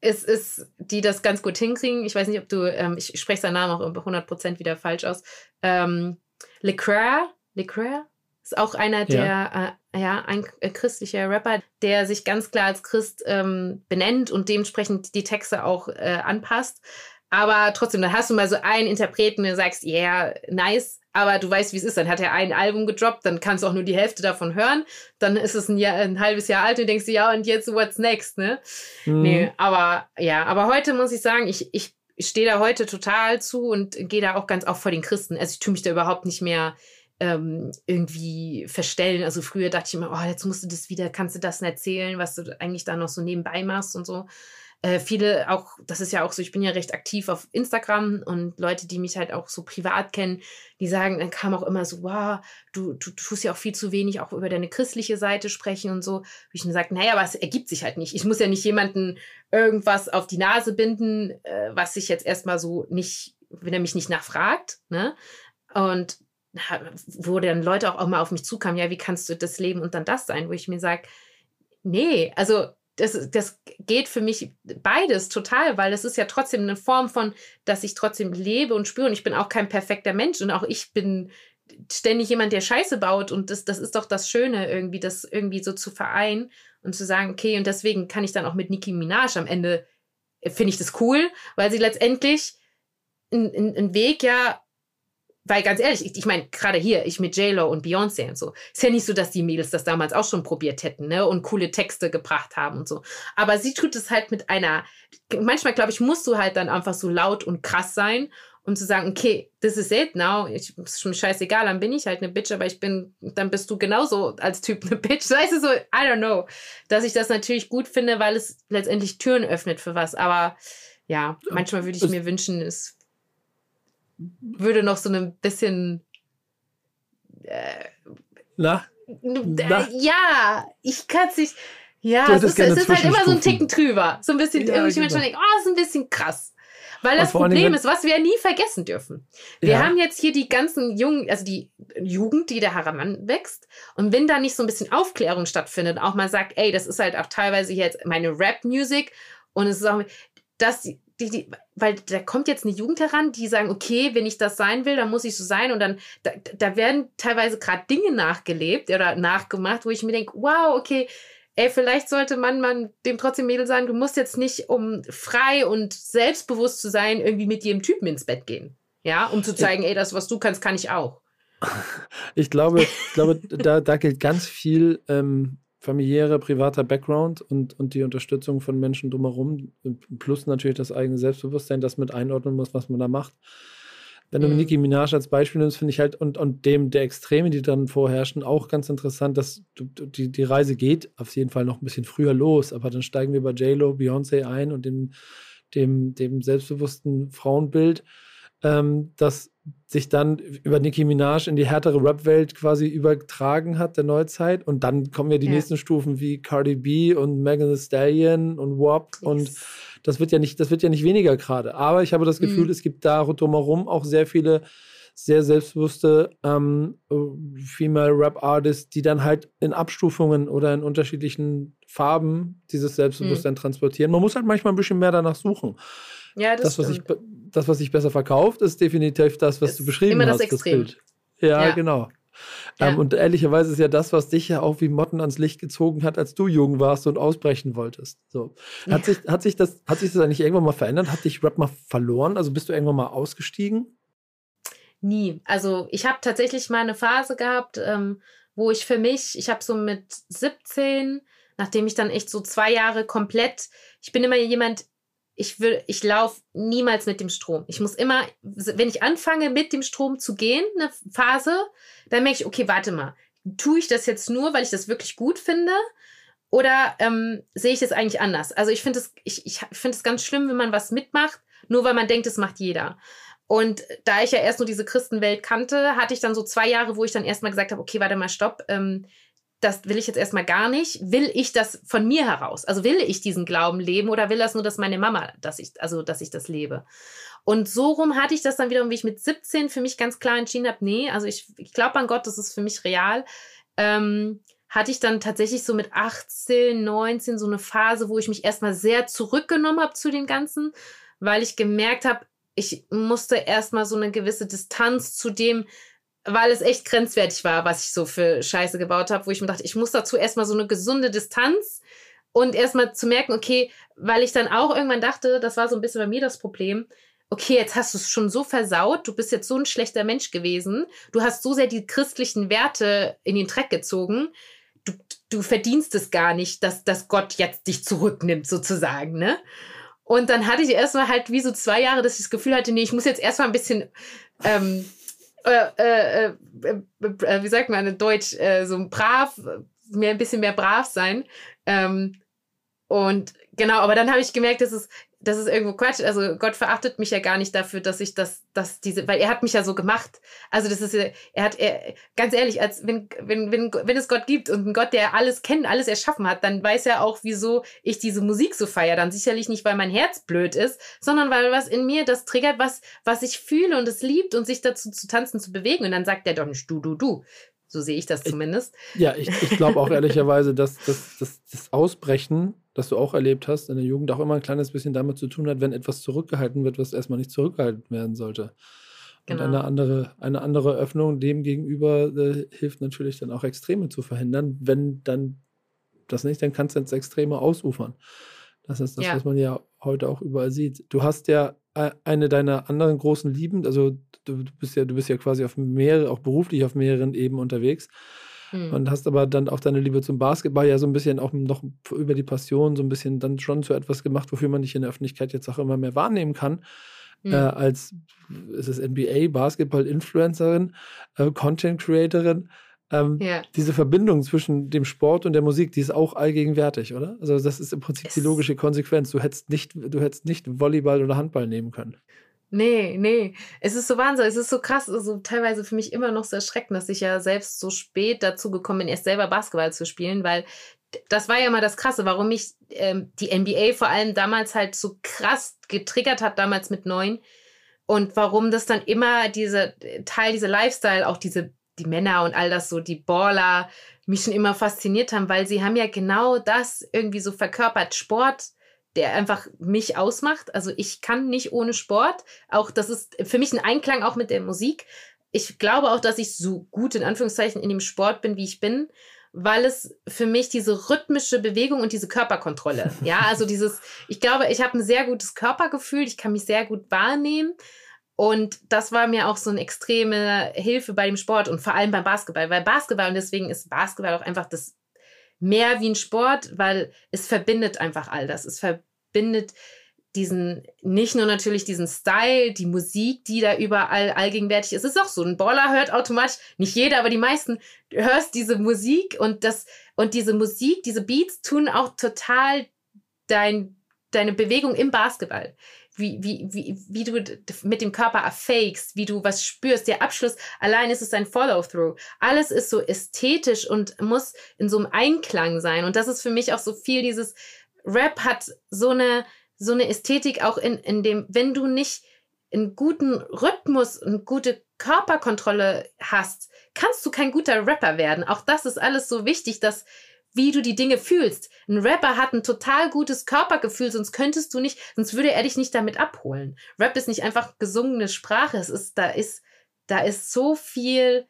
es ist, die das ganz gut hinkriegen. Ich weiß nicht, ob du, ähm, ich spreche seinen Namen auch 100% wieder falsch aus. Ähm, Leclerc, Lecrae ist auch einer der, ja, äh, ja ein äh, christlicher Rapper, der sich ganz klar als Christ ähm, benennt und dementsprechend die Texte auch äh, anpasst. Aber trotzdem, dann hast du mal so einen Interpreten, der sagst, ja, yeah, nice, aber du weißt, wie es ist. Dann hat er ein Album gedroppt, dann kannst du auch nur die Hälfte davon hören. Dann ist es ein, Jahr, ein halbes Jahr alt und denkst du, ja, und jetzt what's next, ne? Mhm. Nee, aber ja, aber heute muss ich sagen, ich, ich, ich stehe da heute total zu und gehe da auch ganz auch vor den Christen. Also ich tue mich da überhaupt nicht mehr ähm, irgendwie verstellen. Also früher dachte ich immer, oh, jetzt musst du das wieder, kannst du das erzählen, was du eigentlich da noch so nebenbei machst und so. Äh, viele auch, das ist ja auch so, ich bin ja recht aktiv auf Instagram und Leute, die mich halt auch so privat kennen, die sagen, dann kam auch immer so, wow, du, du, tust ja auch viel zu wenig auch über deine christliche Seite sprechen und so. Wo ich dann sage, naja, aber es ergibt sich halt nicht. Ich muss ja nicht jemanden irgendwas auf die Nase binden, äh, was sich jetzt erstmal so nicht, wenn er mich nicht nachfragt, ne? Und wo dann Leute auch, auch mal auf mich zukamen, ja, wie kannst du das leben und dann das sein, wo ich mir sage, nee, also das, das geht für mich beides total, weil es ist ja trotzdem eine Form von, dass ich trotzdem lebe und spüre und ich bin auch kein perfekter Mensch und auch ich bin ständig jemand, der Scheiße baut und das, das ist doch das Schöne irgendwie, das irgendwie so zu vereinen und zu sagen, okay, und deswegen kann ich dann auch mit Nicki Minaj am Ende, äh, finde ich das cool, weil sie letztendlich einen Weg ja weil ganz ehrlich, ich, ich meine, gerade hier, ich mit J-Lo und Beyoncé und so, ist ja nicht so, dass die Mädels das damals auch schon probiert hätten, ne, und coole Texte gebracht haben und so. Aber sie tut es halt mit einer, manchmal, glaube ich, musst du halt dann einfach so laut und krass sein, um zu sagen, okay, this is it now, ich, ist schon scheißegal, dann bin ich halt eine Bitch, aber ich bin, dann bist du genauso als Typ eine Bitch. Weißt du, so, I don't know. Dass ich das natürlich gut finde, weil es letztendlich Türen öffnet für was, aber ja, manchmal würde ich mir wünschen, es würde noch so ein bisschen. Äh, Na? Na? Ja, ich kann es nicht. Ja, es ist, es ist halt immer so ein Ticken drüber. So ein bisschen, ja, irgendwie genau. Menschen denken, oh, ist ein bisschen krass. Weil das Problem ist, was wir nie vergessen dürfen. Wir ja. haben jetzt hier die ganzen Jungen, also die Jugend, die da heranwächst. Und wenn da nicht so ein bisschen Aufklärung stattfindet, auch mal sagt, ey, das ist halt auch teilweise jetzt meine Rap-Musik und es ist auch, dass die, die, weil da kommt jetzt eine Jugend heran, die sagen, okay, wenn ich das sein will, dann muss ich so sein. Und dann, da, da werden teilweise gerade Dinge nachgelebt oder nachgemacht, wo ich mir denke, wow, okay, ey, vielleicht sollte man, man dem trotzdem Mädel sagen, du musst jetzt nicht, um frei und selbstbewusst zu sein, irgendwie mit jedem Typen ins Bett gehen. Ja, um zu zeigen, ey, das, was du kannst, kann ich auch. Ich glaube, ich glaube da, da gilt ganz viel ähm, familiärer, privater Background und, und die Unterstützung von Menschen drumherum, plus natürlich das eigene Selbstbewusstsein, das mit einordnen muss, was man da macht. Wenn du mhm. Nicki Minaj als Beispiel nimmst, finde ich halt, und, und dem der Extreme, die dann vorherrschen, auch ganz interessant, dass die, die Reise geht auf jeden Fall noch ein bisschen früher los, aber dann steigen wir bei J-Lo, Beyoncé ein und dem, dem, dem selbstbewussten Frauenbild, ähm, das sich dann über Nicki Minaj in die härtere Rap-Welt quasi übertragen hat, der Neuzeit. Und dann kommen ja die ja. nächsten Stufen wie Cardi B und Megan Thee Stallion und WAP. Und das wird ja nicht, das wird ja nicht weniger gerade. Aber ich habe das Gefühl, mhm. es gibt da drumherum auch sehr viele sehr selbstbewusste ähm, Female Rap Artists, die dann halt in Abstufungen oder in unterschiedlichen Farben dieses Selbstbewusstsein mhm. transportieren. Man muss halt manchmal ein bisschen mehr danach suchen. Ja, das, das was ich das, was sich besser verkauft, ist definitiv das, was ist du beschrieben immer hast. Das, Extrem. das Bild. Ja, ja. genau. Ja. Ähm, und ehrlicherweise ist ja das, was dich ja auch wie Motten ans Licht gezogen hat, als du jung warst und ausbrechen wolltest. So. Hat, ja. sich, hat, sich das, hat sich das eigentlich irgendwann mal verändert? Hat dich Rap mal verloren? Also bist du irgendwann mal ausgestiegen? Nie. Also ich habe tatsächlich mal eine Phase gehabt, ähm, wo ich für mich, ich habe so mit 17, nachdem ich dann echt so zwei Jahre komplett, ich bin immer jemand, ich will, ich laufe niemals mit dem Strom. Ich muss immer, wenn ich anfange mit dem Strom zu gehen, eine Phase, dann merke ich, okay, warte mal, tue ich das jetzt nur, weil ich das wirklich gut finde? Oder ähm, sehe ich das eigentlich anders? Also ich finde es, ich, ich finde ganz schlimm, wenn man was mitmacht, nur weil man denkt, es macht jeder. Und da ich ja erst nur diese Christenwelt kannte, hatte ich dann so zwei Jahre, wo ich dann erstmal gesagt habe, okay, warte mal, stopp, ähm, das will ich jetzt erstmal gar nicht. Will ich das von mir heraus? Also will ich diesen Glauben leben oder will das nur, dass meine Mama, dass ich, also dass ich das lebe? Und so rum hatte ich das dann wiederum, wie ich mit 17 für mich ganz klar entschieden habe, nee, also ich, ich glaube an Gott, das ist für mich real. Ähm, hatte ich dann tatsächlich so mit 18, 19 so eine Phase, wo ich mich erstmal sehr zurückgenommen habe zu dem Ganzen, weil ich gemerkt habe, ich musste erstmal so eine gewisse Distanz zu dem weil es echt grenzwertig war, was ich so für Scheiße gebaut habe, wo ich mir dachte, ich muss dazu erstmal so eine gesunde Distanz und erstmal zu merken, okay, weil ich dann auch irgendwann dachte, das war so ein bisschen bei mir das Problem, okay, jetzt hast du es schon so versaut, du bist jetzt so ein schlechter Mensch gewesen, du hast so sehr die christlichen Werte in den Dreck gezogen, du, du verdienst es gar nicht, dass, dass Gott jetzt dich zurücknimmt, sozusagen, ne? Und dann hatte ich erstmal halt wie so zwei Jahre, dass ich das Gefühl hatte, nee, ich muss jetzt erstmal ein bisschen ähm, äh, äh, äh, wie sagt man in Deutsch, äh, so brav, mehr ein bisschen mehr brav sein. Ähm, und genau, aber dann habe ich gemerkt, dass es, das ist irgendwo Quatsch. Also Gott verachtet mich ja gar nicht dafür, dass ich das, dass diese, weil er hat mich ja so gemacht. Also das ist ja, er hat, er, ganz ehrlich, als wenn, wenn, wenn, wenn es Gott gibt und ein Gott, der alles kennt, alles erschaffen hat, dann weiß er auch, wieso ich diese Musik so feiere. Dann sicherlich nicht, weil mein Herz blöd ist, sondern weil was in mir das triggert, was, was ich fühle und es liebt und sich dazu zu tanzen, zu bewegen. Und dann sagt er doch nicht du, du, du. So sehe ich das zumindest. Ich, ja, ich, ich glaube auch ehrlicherweise, dass, dass, dass das Ausbrechen das du auch erlebt hast, in der Jugend auch immer ein kleines bisschen damit zu tun hat, wenn etwas zurückgehalten wird, was erstmal nicht zurückgehalten werden sollte. Genau. Und eine andere, eine andere Öffnung dem gegenüber äh, hilft natürlich dann auch Extreme zu verhindern. Wenn dann das nicht, dann kannst du ins Extreme ausufern. Das ist das, ja. was man ja heute auch überall sieht. Du hast ja äh, eine deiner anderen großen Lieben, also du, du bist ja, du bist ja quasi auf mehrere, auch beruflich auf mehreren Ebenen unterwegs. Mhm. Und hast aber dann auch deine Liebe zum Basketball ja so ein bisschen auch noch über die Passion so ein bisschen dann schon zu etwas gemacht, wofür man dich in der Öffentlichkeit jetzt auch immer mehr wahrnehmen kann. Mhm. Äh, als es ist NBA, Basketball-Influencerin, äh, Content-Creatorin. Ähm, ja. Diese Verbindung zwischen dem Sport und der Musik, die ist auch allgegenwärtig, oder? Also das ist im Prinzip es die logische Konsequenz. Du hättest nicht, du hättest nicht Volleyball oder Handball nehmen können. Nee, nee. Es ist so Wahnsinn, es ist so krass, also teilweise für mich immer noch so erschreckend, dass ich ja selbst so spät dazu gekommen bin, erst selber Basketball zu spielen, weil das war ja immer das Krasse, warum mich ähm, die NBA vor allem damals halt so krass getriggert hat, damals mit neun. Und warum das dann immer diese Teil, diese Lifestyle, auch diese, die Männer und all das so, die Baller, mich schon immer fasziniert haben, weil sie haben ja genau das irgendwie so verkörpert. Sport der einfach mich ausmacht. Also ich kann nicht ohne Sport. Auch das ist für mich ein Einklang auch mit der Musik. Ich glaube auch, dass ich so gut in Anführungszeichen in dem Sport bin, wie ich bin, weil es für mich diese rhythmische Bewegung und diese Körperkontrolle, ja, also dieses, ich glaube, ich habe ein sehr gutes Körpergefühl, ich kann mich sehr gut wahrnehmen und das war mir auch so eine extreme Hilfe bei dem Sport und vor allem beim Basketball, weil Basketball und deswegen ist Basketball auch einfach das mehr wie ein Sport, weil es verbindet einfach all das. Es verbindet diesen, nicht nur natürlich diesen Style, die Musik, die da überall allgegenwärtig ist. Es ist auch so, ein Baller hört automatisch, nicht jeder, aber die meisten, hörst diese Musik und das, und diese Musik, diese Beats tun auch total dein, deine Bewegung im Basketball. Wie, wie, wie, wie du mit dem Körper erfakest, wie du was spürst. Der Abschluss, allein ist es ein Follow-through. Alles ist so ästhetisch und muss in so einem Einklang sein. Und das ist für mich auch so viel dieses Rap hat so eine, so eine Ästhetik auch in, in dem, wenn du nicht einen guten Rhythmus und gute Körperkontrolle hast, kannst du kein guter Rapper werden. Auch das ist alles so wichtig, dass wie du die Dinge fühlst. Ein Rapper hat ein total gutes Körpergefühl, sonst könntest du nicht, sonst würde er dich nicht damit abholen. Rap ist nicht einfach gesungene Sprache, es ist da ist da ist so viel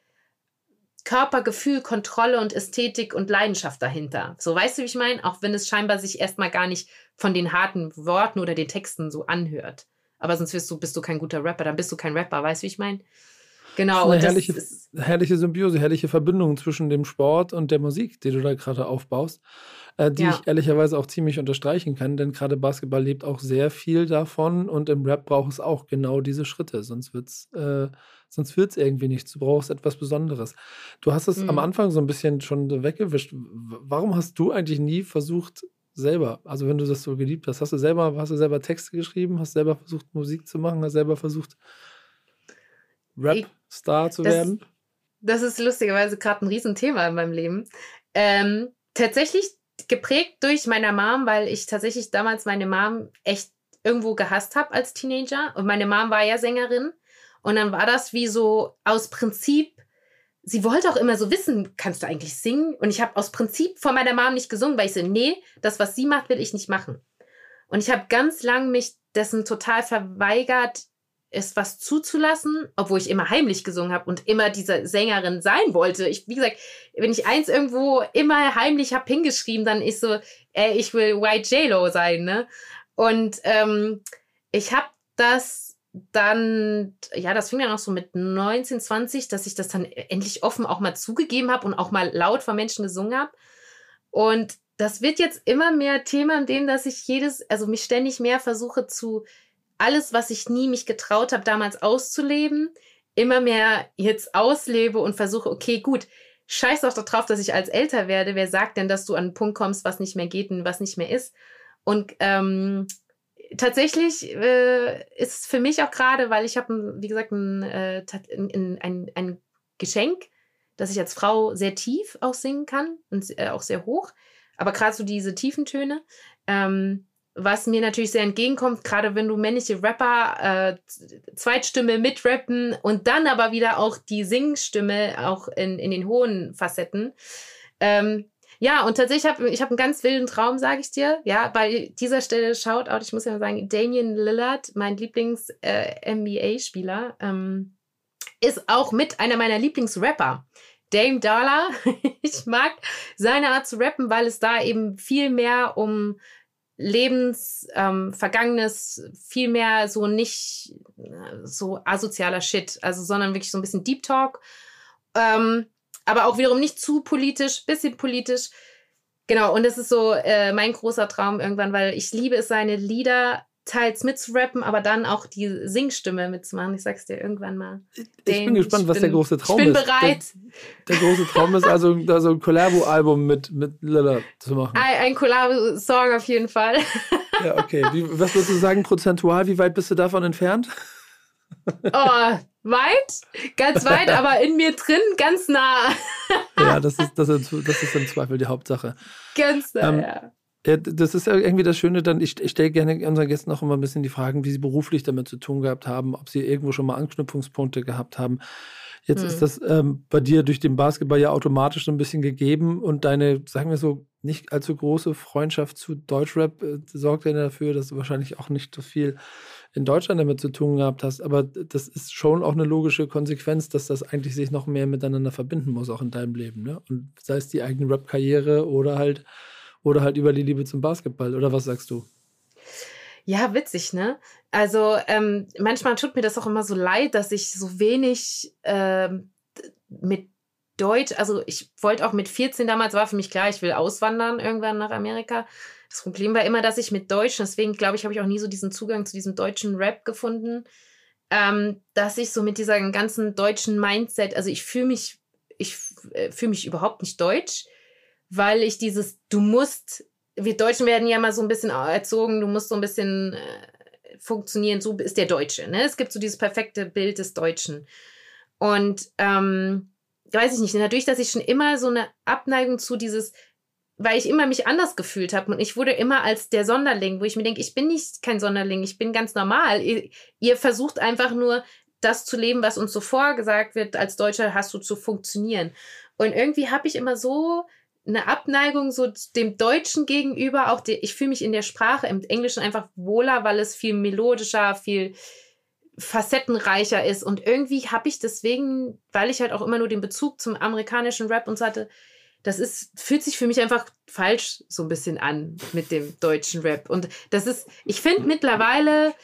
Körpergefühl, Kontrolle und Ästhetik und Leidenschaft dahinter. So weißt du, wie ich meine? Auch wenn es scheinbar sich erstmal gar nicht von den harten Worten oder den Texten so anhört. Aber sonst bist du, bist du kein guter Rapper, dann bist du kein Rapper, weißt du, wie ich meine? Genau. Das ist eine herrliche, ist, herrliche Symbiose, herrliche Verbindung zwischen dem Sport und der Musik, die du da gerade aufbaust, äh, die ja. ich ehrlicherweise auch ziemlich unterstreichen kann, denn gerade Basketball lebt auch sehr viel davon und im Rap braucht es auch genau diese Schritte, sonst wird es äh, sonst wird's irgendwie nichts. Du brauchst etwas Besonderes. Du hast es mhm. am Anfang so ein bisschen schon weggewischt. Warum hast du eigentlich nie versucht, selber, also wenn du das so geliebt hast, hast du selber, hast du selber Texte geschrieben, hast selber versucht, Musik zu machen, hast selber versucht, Rap-Star zu das, werden? Das ist lustigerweise gerade ein Riesenthema in meinem Leben. Ähm, tatsächlich geprägt durch meine Mom, weil ich tatsächlich damals meine Mom echt irgendwo gehasst habe als Teenager. Und meine Mom war ja Sängerin. Und dann war das wie so aus Prinzip, sie wollte auch immer so wissen, kannst du eigentlich singen? Und ich habe aus Prinzip vor meiner Mom nicht gesungen, weil ich so, nee, das, was sie macht, will ich nicht machen. Und ich habe ganz lang mich dessen total verweigert, es was zuzulassen, obwohl ich immer heimlich gesungen habe und immer diese Sängerin sein wollte. Ich, wie gesagt, wenn ich eins irgendwo immer heimlich habe hingeschrieben, dann ist so, ey, ich will White J-Lo sein, ne? Und ähm, ich habe das dann, ja, das fing dann auch so mit 19, 20, dass ich das dann endlich offen auch mal zugegeben habe und auch mal laut vor Menschen gesungen habe. Und das wird jetzt immer mehr Thema, in dem, dass ich jedes, also mich ständig mehr versuche zu alles, was ich nie mich getraut habe, damals auszuleben, immer mehr jetzt auslebe und versuche, okay, gut, scheiß doch darauf, dass ich als älter werde. Wer sagt denn, dass du an einen Punkt kommst, was nicht mehr geht und was nicht mehr ist? Und ähm, tatsächlich äh, ist für mich auch gerade, weil ich habe, wie gesagt, ein, äh, ein, ein, ein, Geschenk, dass ich als Frau sehr tief auch singen kann und äh, auch sehr hoch. Aber gerade so diese tiefen Töne, ähm, was mir natürlich sehr entgegenkommt, gerade wenn du männliche Rapper äh, Zweitstimme mitrappen und dann aber wieder auch die Singstimme auch in, in den hohen Facetten. Ähm, ja, und tatsächlich habe ich hab einen ganz wilden Traum, sage ich dir. Ja, bei dieser Stelle Shoutout, ich muss ja sagen, Damian Lillard, mein Lieblings-NBA-Spieler, äh, ähm, ist auch mit einer meiner Lieblingsrapper. Dame Dollar. ich mag seine Art zu rappen, weil es da eben viel mehr um Lebens, ähm, Vergangenes, viel mehr so nicht äh, so asozialer Shit, also sondern wirklich so ein bisschen Deep Talk. Ähm, aber auch wiederum nicht zu politisch, bisschen politisch. Genau, und das ist so äh, mein großer Traum irgendwann, weil ich liebe es, seine Lieder teils mitzurappen, aber dann auch die Singstimme mitzumachen. Ich sag's dir irgendwann mal. Ich bin gespannt, ich was bin, der große Traum ist. Ich bin bereit. Der, der, große Traum ist also, also ein Collabo-Album mit, mit Lilla zu machen. Ein, ein Collabo-Song auf jeden Fall. Ja, okay. Wie, was würdest du sagen, prozentual? Wie weit bist du davon entfernt? Oh, weit, ganz weit, aber in mir drin ganz nah. ja, das ist, das, ist, das ist im Zweifel die Hauptsache. Ganz nah, ähm, ja. Ja, das ist ja irgendwie das Schöne, dann, ich, ich stelle gerne unseren Gästen auch immer ein bisschen die Fragen, wie sie beruflich damit zu tun gehabt haben, ob sie irgendwo schon mal Anknüpfungspunkte gehabt haben. Jetzt hm. ist das ähm, bei dir durch den Basketball ja automatisch so ein bisschen gegeben und deine, sagen wir so, nicht allzu große Freundschaft zu Deutschrap äh, sorgt ja dafür, dass du wahrscheinlich auch nicht so viel in Deutschland damit zu tun gehabt hast. Aber das ist schon auch eine logische Konsequenz, dass das eigentlich sich noch mehr miteinander verbinden muss, auch in deinem Leben. Ne? Und sei es die eigene Rap-Karriere oder halt, oder halt über die Liebe zum Basketball. Oder was sagst du? Ja, witzig, ne? Also ähm, manchmal tut mir das auch immer so leid, dass ich so wenig ähm, mit Deutsch, also ich wollte auch mit 14 damals, war für mich klar, ich will auswandern irgendwann nach Amerika. Das Problem war immer, dass ich mit Deutsch, deswegen glaube ich, habe ich auch nie so diesen Zugang zu diesem deutschen Rap gefunden, ähm, dass ich so mit dieser ganzen deutschen Mindset, also ich fühle mich, ich äh, fühle mich überhaupt nicht deutsch, weil ich dieses, du musst, wir Deutschen werden ja mal so ein bisschen erzogen, du musst so ein bisschen äh, funktionieren, so ist der Deutsche. Ne? Es gibt so dieses perfekte Bild des Deutschen. Und ähm, weiß ich nicht, dadurch, dass ich schon immer so eine Abneigung zu dieses, weil ich immer mich anders gefühlt habe und ich wurde immer als der Sonderling, wo ich mir denke, ich bin nicht kein Sonderling, ich bin ganz normal. Ihr, ihr versucht einfach nur das zu leben, was uns so vorgesagt wird, als Deutscher hast du zu funktionieren. Und irgendwie habe ich immer so eine Abneigung so dem Deutschen gegenüber, auch die, ich fühle mich in der Sprache im Englischen einfach wohler, weil es viel melodischer, viel facettenreicher ist. Und irgendwie habe ich deswegen, weil ich halt auch immer nur den Bezug zum amerikanischen Rap und so hatte, das ist, fühlt sich für mich einfach falsch so ein bisschen an mit dem deutschen Rap. Und das ist, ich finde mittlerweile,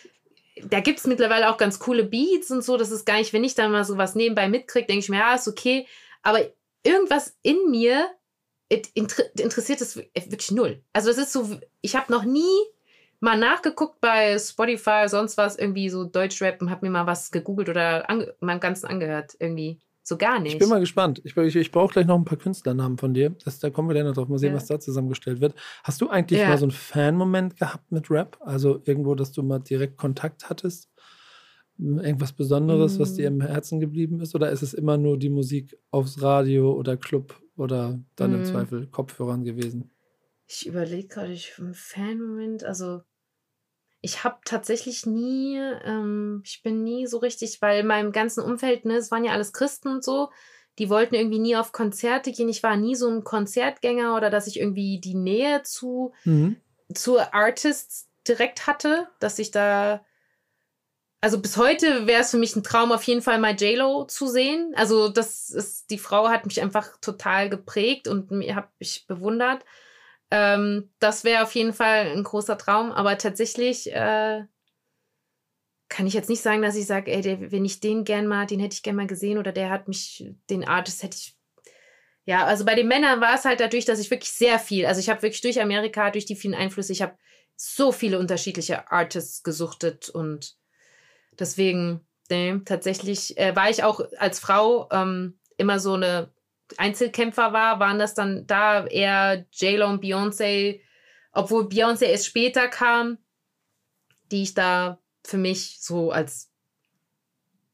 da gibt es mittlerweile auch ganz coole Beats und so. Das ist gar nicht, wenn ich da mal so was nebenbei mitkriege, denke ich mir, ja, ist okay. Aber irgendwas in mir interessiert es wirklich null. Also das ist so, ich habe noch nie mal nachgeguckt bei Spotify, sonst was, irgendwie so Deutschrap und habe mir mal was gegoogelt oder meinem Ganzen angehört. Irgendwie so gar nicht. Ich bin mal gespannt. Ich, ich, ich brauche gleich noch ein paar Künstlernamen von dir. Das, da kommen wir dann noch drauf. Mal sehen, ja. was da zusammengestellt wird. Hast du eigentlich ja. mal so einen Fan-Moment gehabt mit Rap? Also irgendwo, dass du mal direkt Kontakt hattest? Irgendwas Besonderes, mm. was dir im mm. Herzen geblieben ist? Oder ist es immer nur die Musik aufs Radio oder Club oder dann im Zweifel Kopfhörern gewesen? Ich überlege gerade, ich einen Fan-Moment, also ich habe tatsächlich nie, ähm, ich bin nie so richtig, weil in meinem ganzen Umfeld, ne, es waren ja alles Christen und so, die wollten irgendwie nie auf Konzerte gehen. Ich war nie so ein Konzertgänger oder dass ich irgendwie die Nähe zu, mhm. zu Artists direkt hatte, dass ich da. Also bis heute wäre es für mich ein Traum, auf jeden Fall mal JLo zu sehen. Also, das ist, die Frau hat mich einfach total geprägt und habe ich bewundert. Ähm, das wäre auf jeden Fall ein großer Traum, aber tatsächlich äh, kann ich jetzt nicht sagen, dass ich sage, ey, der, wenn ich den gern mal, den hätte ich gern mal gesehen oder der hat mich, den Artist hätte ich. Ja, also bei den Männern war es halt dadurch, dass ich wirklich sehr viel, also ich habe wirklich durch Amerika, durch die vielen Einflüsse, ich habe so viele unterschiedliche Artists gesuchtet und deswegen, nee, tatsächlich äh, war ich auch als Frau ähm, immer so eine Einzelkämpfer war, waren das dann da eher J-Lo und Beyoncé, obwohl Beyoncé erst später kam, die ich da für mich so als,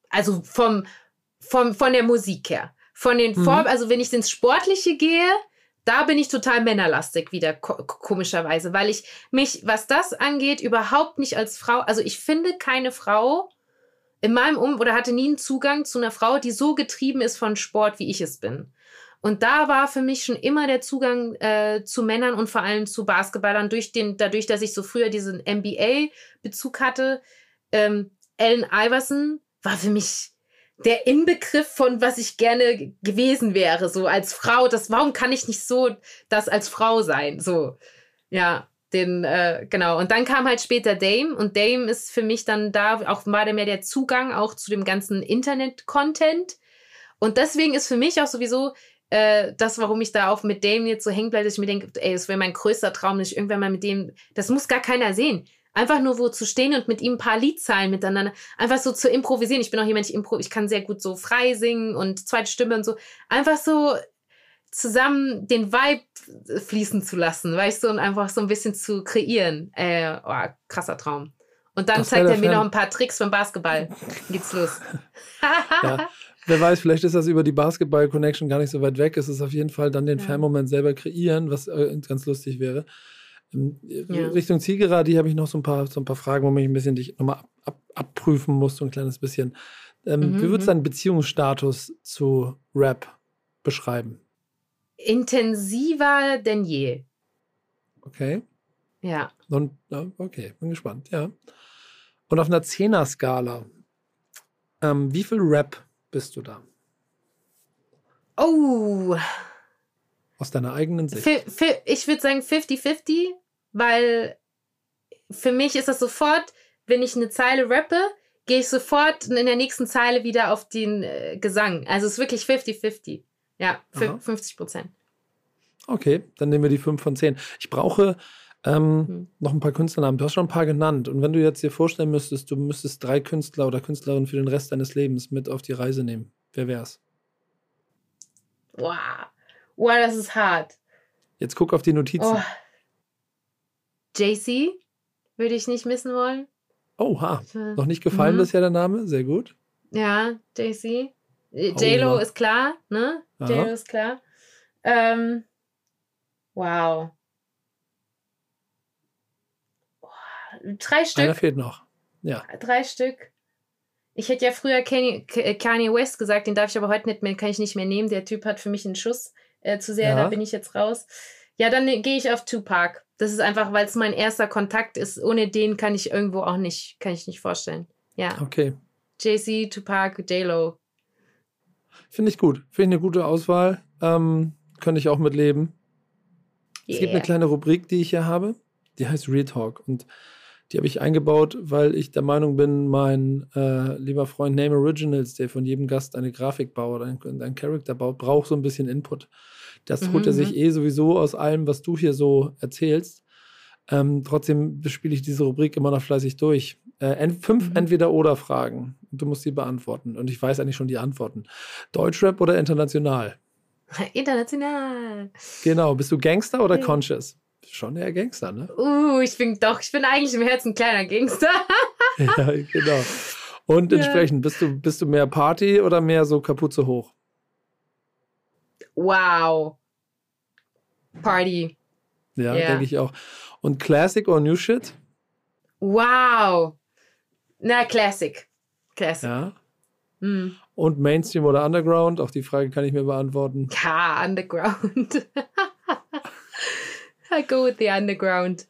also vom, vom, von der Musik her, von den mhm. Formen, also wenn ich ins Sportliche gehe, da bin ich total männerlastig wieder, komischerweise, weil ich mich, was das angeht, überhaupt nicht als Frau, also ich finde keine Frau in meinem Um- oder hatte nie einen Zugang zu einer Frau, die so getrieben ist von Sport, wie ich es bin. Und da war für mich schon immer der Zugang äh, zu Männern und vor allem zu Basketballern durch den, dadurch, dass ich so früher diesen NBA-Bezug hatte. Ähm, Allen Iverson war für mich der Inbegriff von was ich gerne gewesen wäre, so als Frau. Das, warum kann ich nicht so das als Frau sein? So, ja, den, äh, genau. Und dann kam halt später Dame und Dame ist für mich dann da auch war der mehr der Zugang auch zu dem ganzen Internet-Content. Und deswegen ist für mich auch sowieso äh, das, warum ich da auch mit dem jetzt so hängen bleibe, dass ich mir denke, ey, das wäre mein größter Traum, ich irgendwann mal mit dem, das muss gar keiner sehen. Einfach nur wo zu stehen und mit ihm ein paar Liedzeilen miteinander, einfach so zu improvisieren. Ich bin auch jemand, ich, impro ich kann sehr gut so frei singen und zweite Stimme und so. Einfach so zusammen den Vibe fließen zu lassen, weißt du, und einfach so ein bisschen zu kreieren. Äh, oh, krasser Traum. Und dann zeigt er mir noch ein paar Tricks vom Basketball. Geht's los. ja. Wer weiß, vielleicht ist das über die Basketball-Connection gar nicht so weit weg. Es ist auf jeden Fall dann den ja. Fan-Moment selber kreieren, was äh, ganz lustig wäre. Ähm, ja. Richtung Zielgerade habe ich noch so ein, paar, so ein paar Fragen, wo ich ein bisschen dich nochmal ab, ab, abprüfen muss, so ein kleines bisschen. Ähm, mhm, wie würdest du mhm. deinen Beziehungsstatus zu Rap beschreiben? Intensiver denn je. Okay. Ja. Und, okay, bin gespannt, ja. Und auf einer Zehner-Skala, ähm, wie viel Rap bist du da? Oh. Aus deiner eigenen Sicht. Ich würde sagen 50-50, weil für mich ist das sofort, wenn ich eine Zeile rappe, gehe ich sofort in der nächsten Zeile wieder auf den äh, Gesang. Also es ist wirklich 50-50. Ja, Aha. 50 Prozent. Okay, dann nehmen wir die 5 von 10. Ich brauche ähm, hm. noch ein paar Künstlernamen. Du hast schon ein paar genannt. Und wenn du jetzt dir vorstellen müsstest, du müsstest drei Künstler oder Künstlerinnen für den Rest deines Lebens mit auf die Reise nehmen, wer wär's? Wow. Wow, das ist hart. Jetzt guck auf die Notizen. Oh. JC würde ich nicht missen wollen. Oha. Noch nicht gefallen mhm. bisher der Name? Sehr gut. Ja, JC. J-Lo ist klar, ne? Ist klar. Ähm, wow. Drei Stück. Einer fehlt noch. Ja. Drei Stück. Ich hätte ja früher Kanye, Kanye West gesagt, den darf ich aber heute nicht mehr, kann ich nicht mehr nehmen. Der Typ hat für mich einen Schuss äh, zu sehr, ja. da bin ich jetzt raus. Ja, dann gehe ich auf Tupac. Das ist einfach, weil es mein erster Kontakt ist. Ohne den kann ich irgendwo auch nicht, kann ich nicht vorstellen. Ja. Okay. JC, Tupac, J-Lo. Finde ich gut. Finde ich eine gute Auswahl. Ähm, könnte ich auch mitleben. Yeah. Es gibt eine kleine Rubrik, die ich hier habe. Die heißt Real Talk. Und die habe ich eingebaut, weil ich der Meinung bin, mein äh, lieber Freund Name Originals, der von jedem Gast eine Grafik baut, einen, einen Charakter baut, braucht so ein bisschen Input. Das mhm. holt er sich mhm. eh sowieso aus allem, was du hier so erzählst. Ähm, trotzdem spiele ich diese Rubrik immer noch fleißig durch. Äh, fünf mhm. Entweder-Oder-Fragen. Du musst sie beantworten. Und ich weiß eigentlich schon die Antworten. Deutschrap oder international? International. Genau. Bist du Gangster oder Conscious? schon eher Gangster, ne? Uh, ich bin doch, ich bin eigentlich im Herzen ein kleiner Gangster. ja, genau. Und entsprechend, ja. bist, du, bist du mehr Party oder mehr so Kapuze hoch? Wow. Party. Ja, yeah. denke ich auch. Und Classic or New Shit? Wow. Na, Classic. Classic. Ja. Mm. Und Mainstream oder Underground? Auch die Frage kann ich mir beantworten. Ja, Underground. I go with the underground.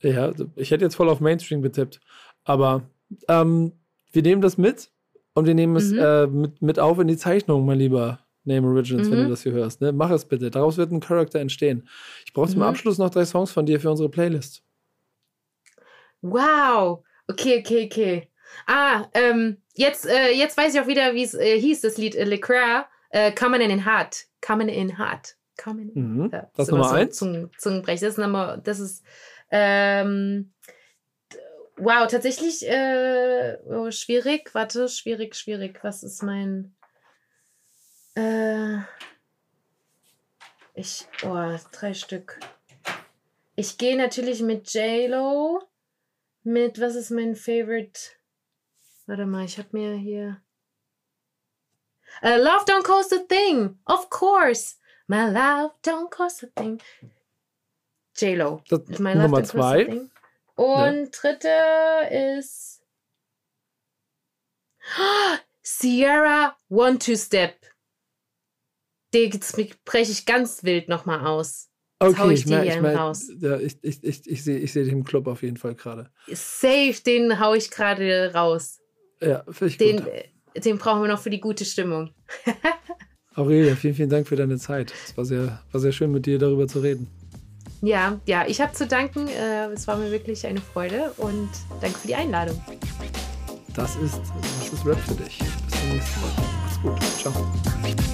Ja, ich hätte jetzt voll auf Mainstream getippt. Aber ähm, wir nehmen das mit und wir nehmen es mhm. äh, mit, mit auf in die Zeichnung, mein lieber Name Originals, mhm. wenn du mhm. das hier hörst. Ne? Mach es bitte. Daraus wird ein Charakter entstehen. Ich brauche zum mhm. Abschluss noch drei Songs von dir für unsere Playlist. Wow. Okay, okay, okay. Ah, ähm, jetzt, äh, jetzt weiß ich auch wieder, wie es äh, hieß, das Lied äh, Le Croix, äh, Coming in Heart. Coming in Heart. Coming. Mhm. Ja, das ist Nummer so eins. Zungen, Zungenbrech. Das ist Nummer, das ist ähm, wow, tatsächlich äh, oh, schwierig. Warte, schwierig, schwierig. Was ist mein äh, ich, oh, drei Stück. Ich gehe natürlich mit J-Lo. Mit, was ist mein Favorite? Warte mal, ich habe mir hier. Uh, Love Don't Cost a Thing. Of course. My love don't cost a thing. J-Lo. My love Nummer zwei. Und ja. dritte ist Sierra One Two Step. Den breche ich ganz wild nochmal aus. Okay, hau ich, ich, mein, ich, mein, raus. Ja, ich, ich, ich, ich sehe ich seh dich im Club auf jeden Fall gerade. Safe, den hau ich gerade raus. Ja, finde ich den, gut. Den brauchen wir noch für die gute Stimmung. Aurelia, vielen, vielen Dank für deine Zeit. Es war sehr, war sehr schön, mit dir darüber zu reden. Ja, ja, ich habe zu danken. Äh, es war mir wirklich eine Freude und danke für die Einladung. Das ist, das ist Rap für dich. Bis zum nächsten Mal. Mach's gut. Ciao.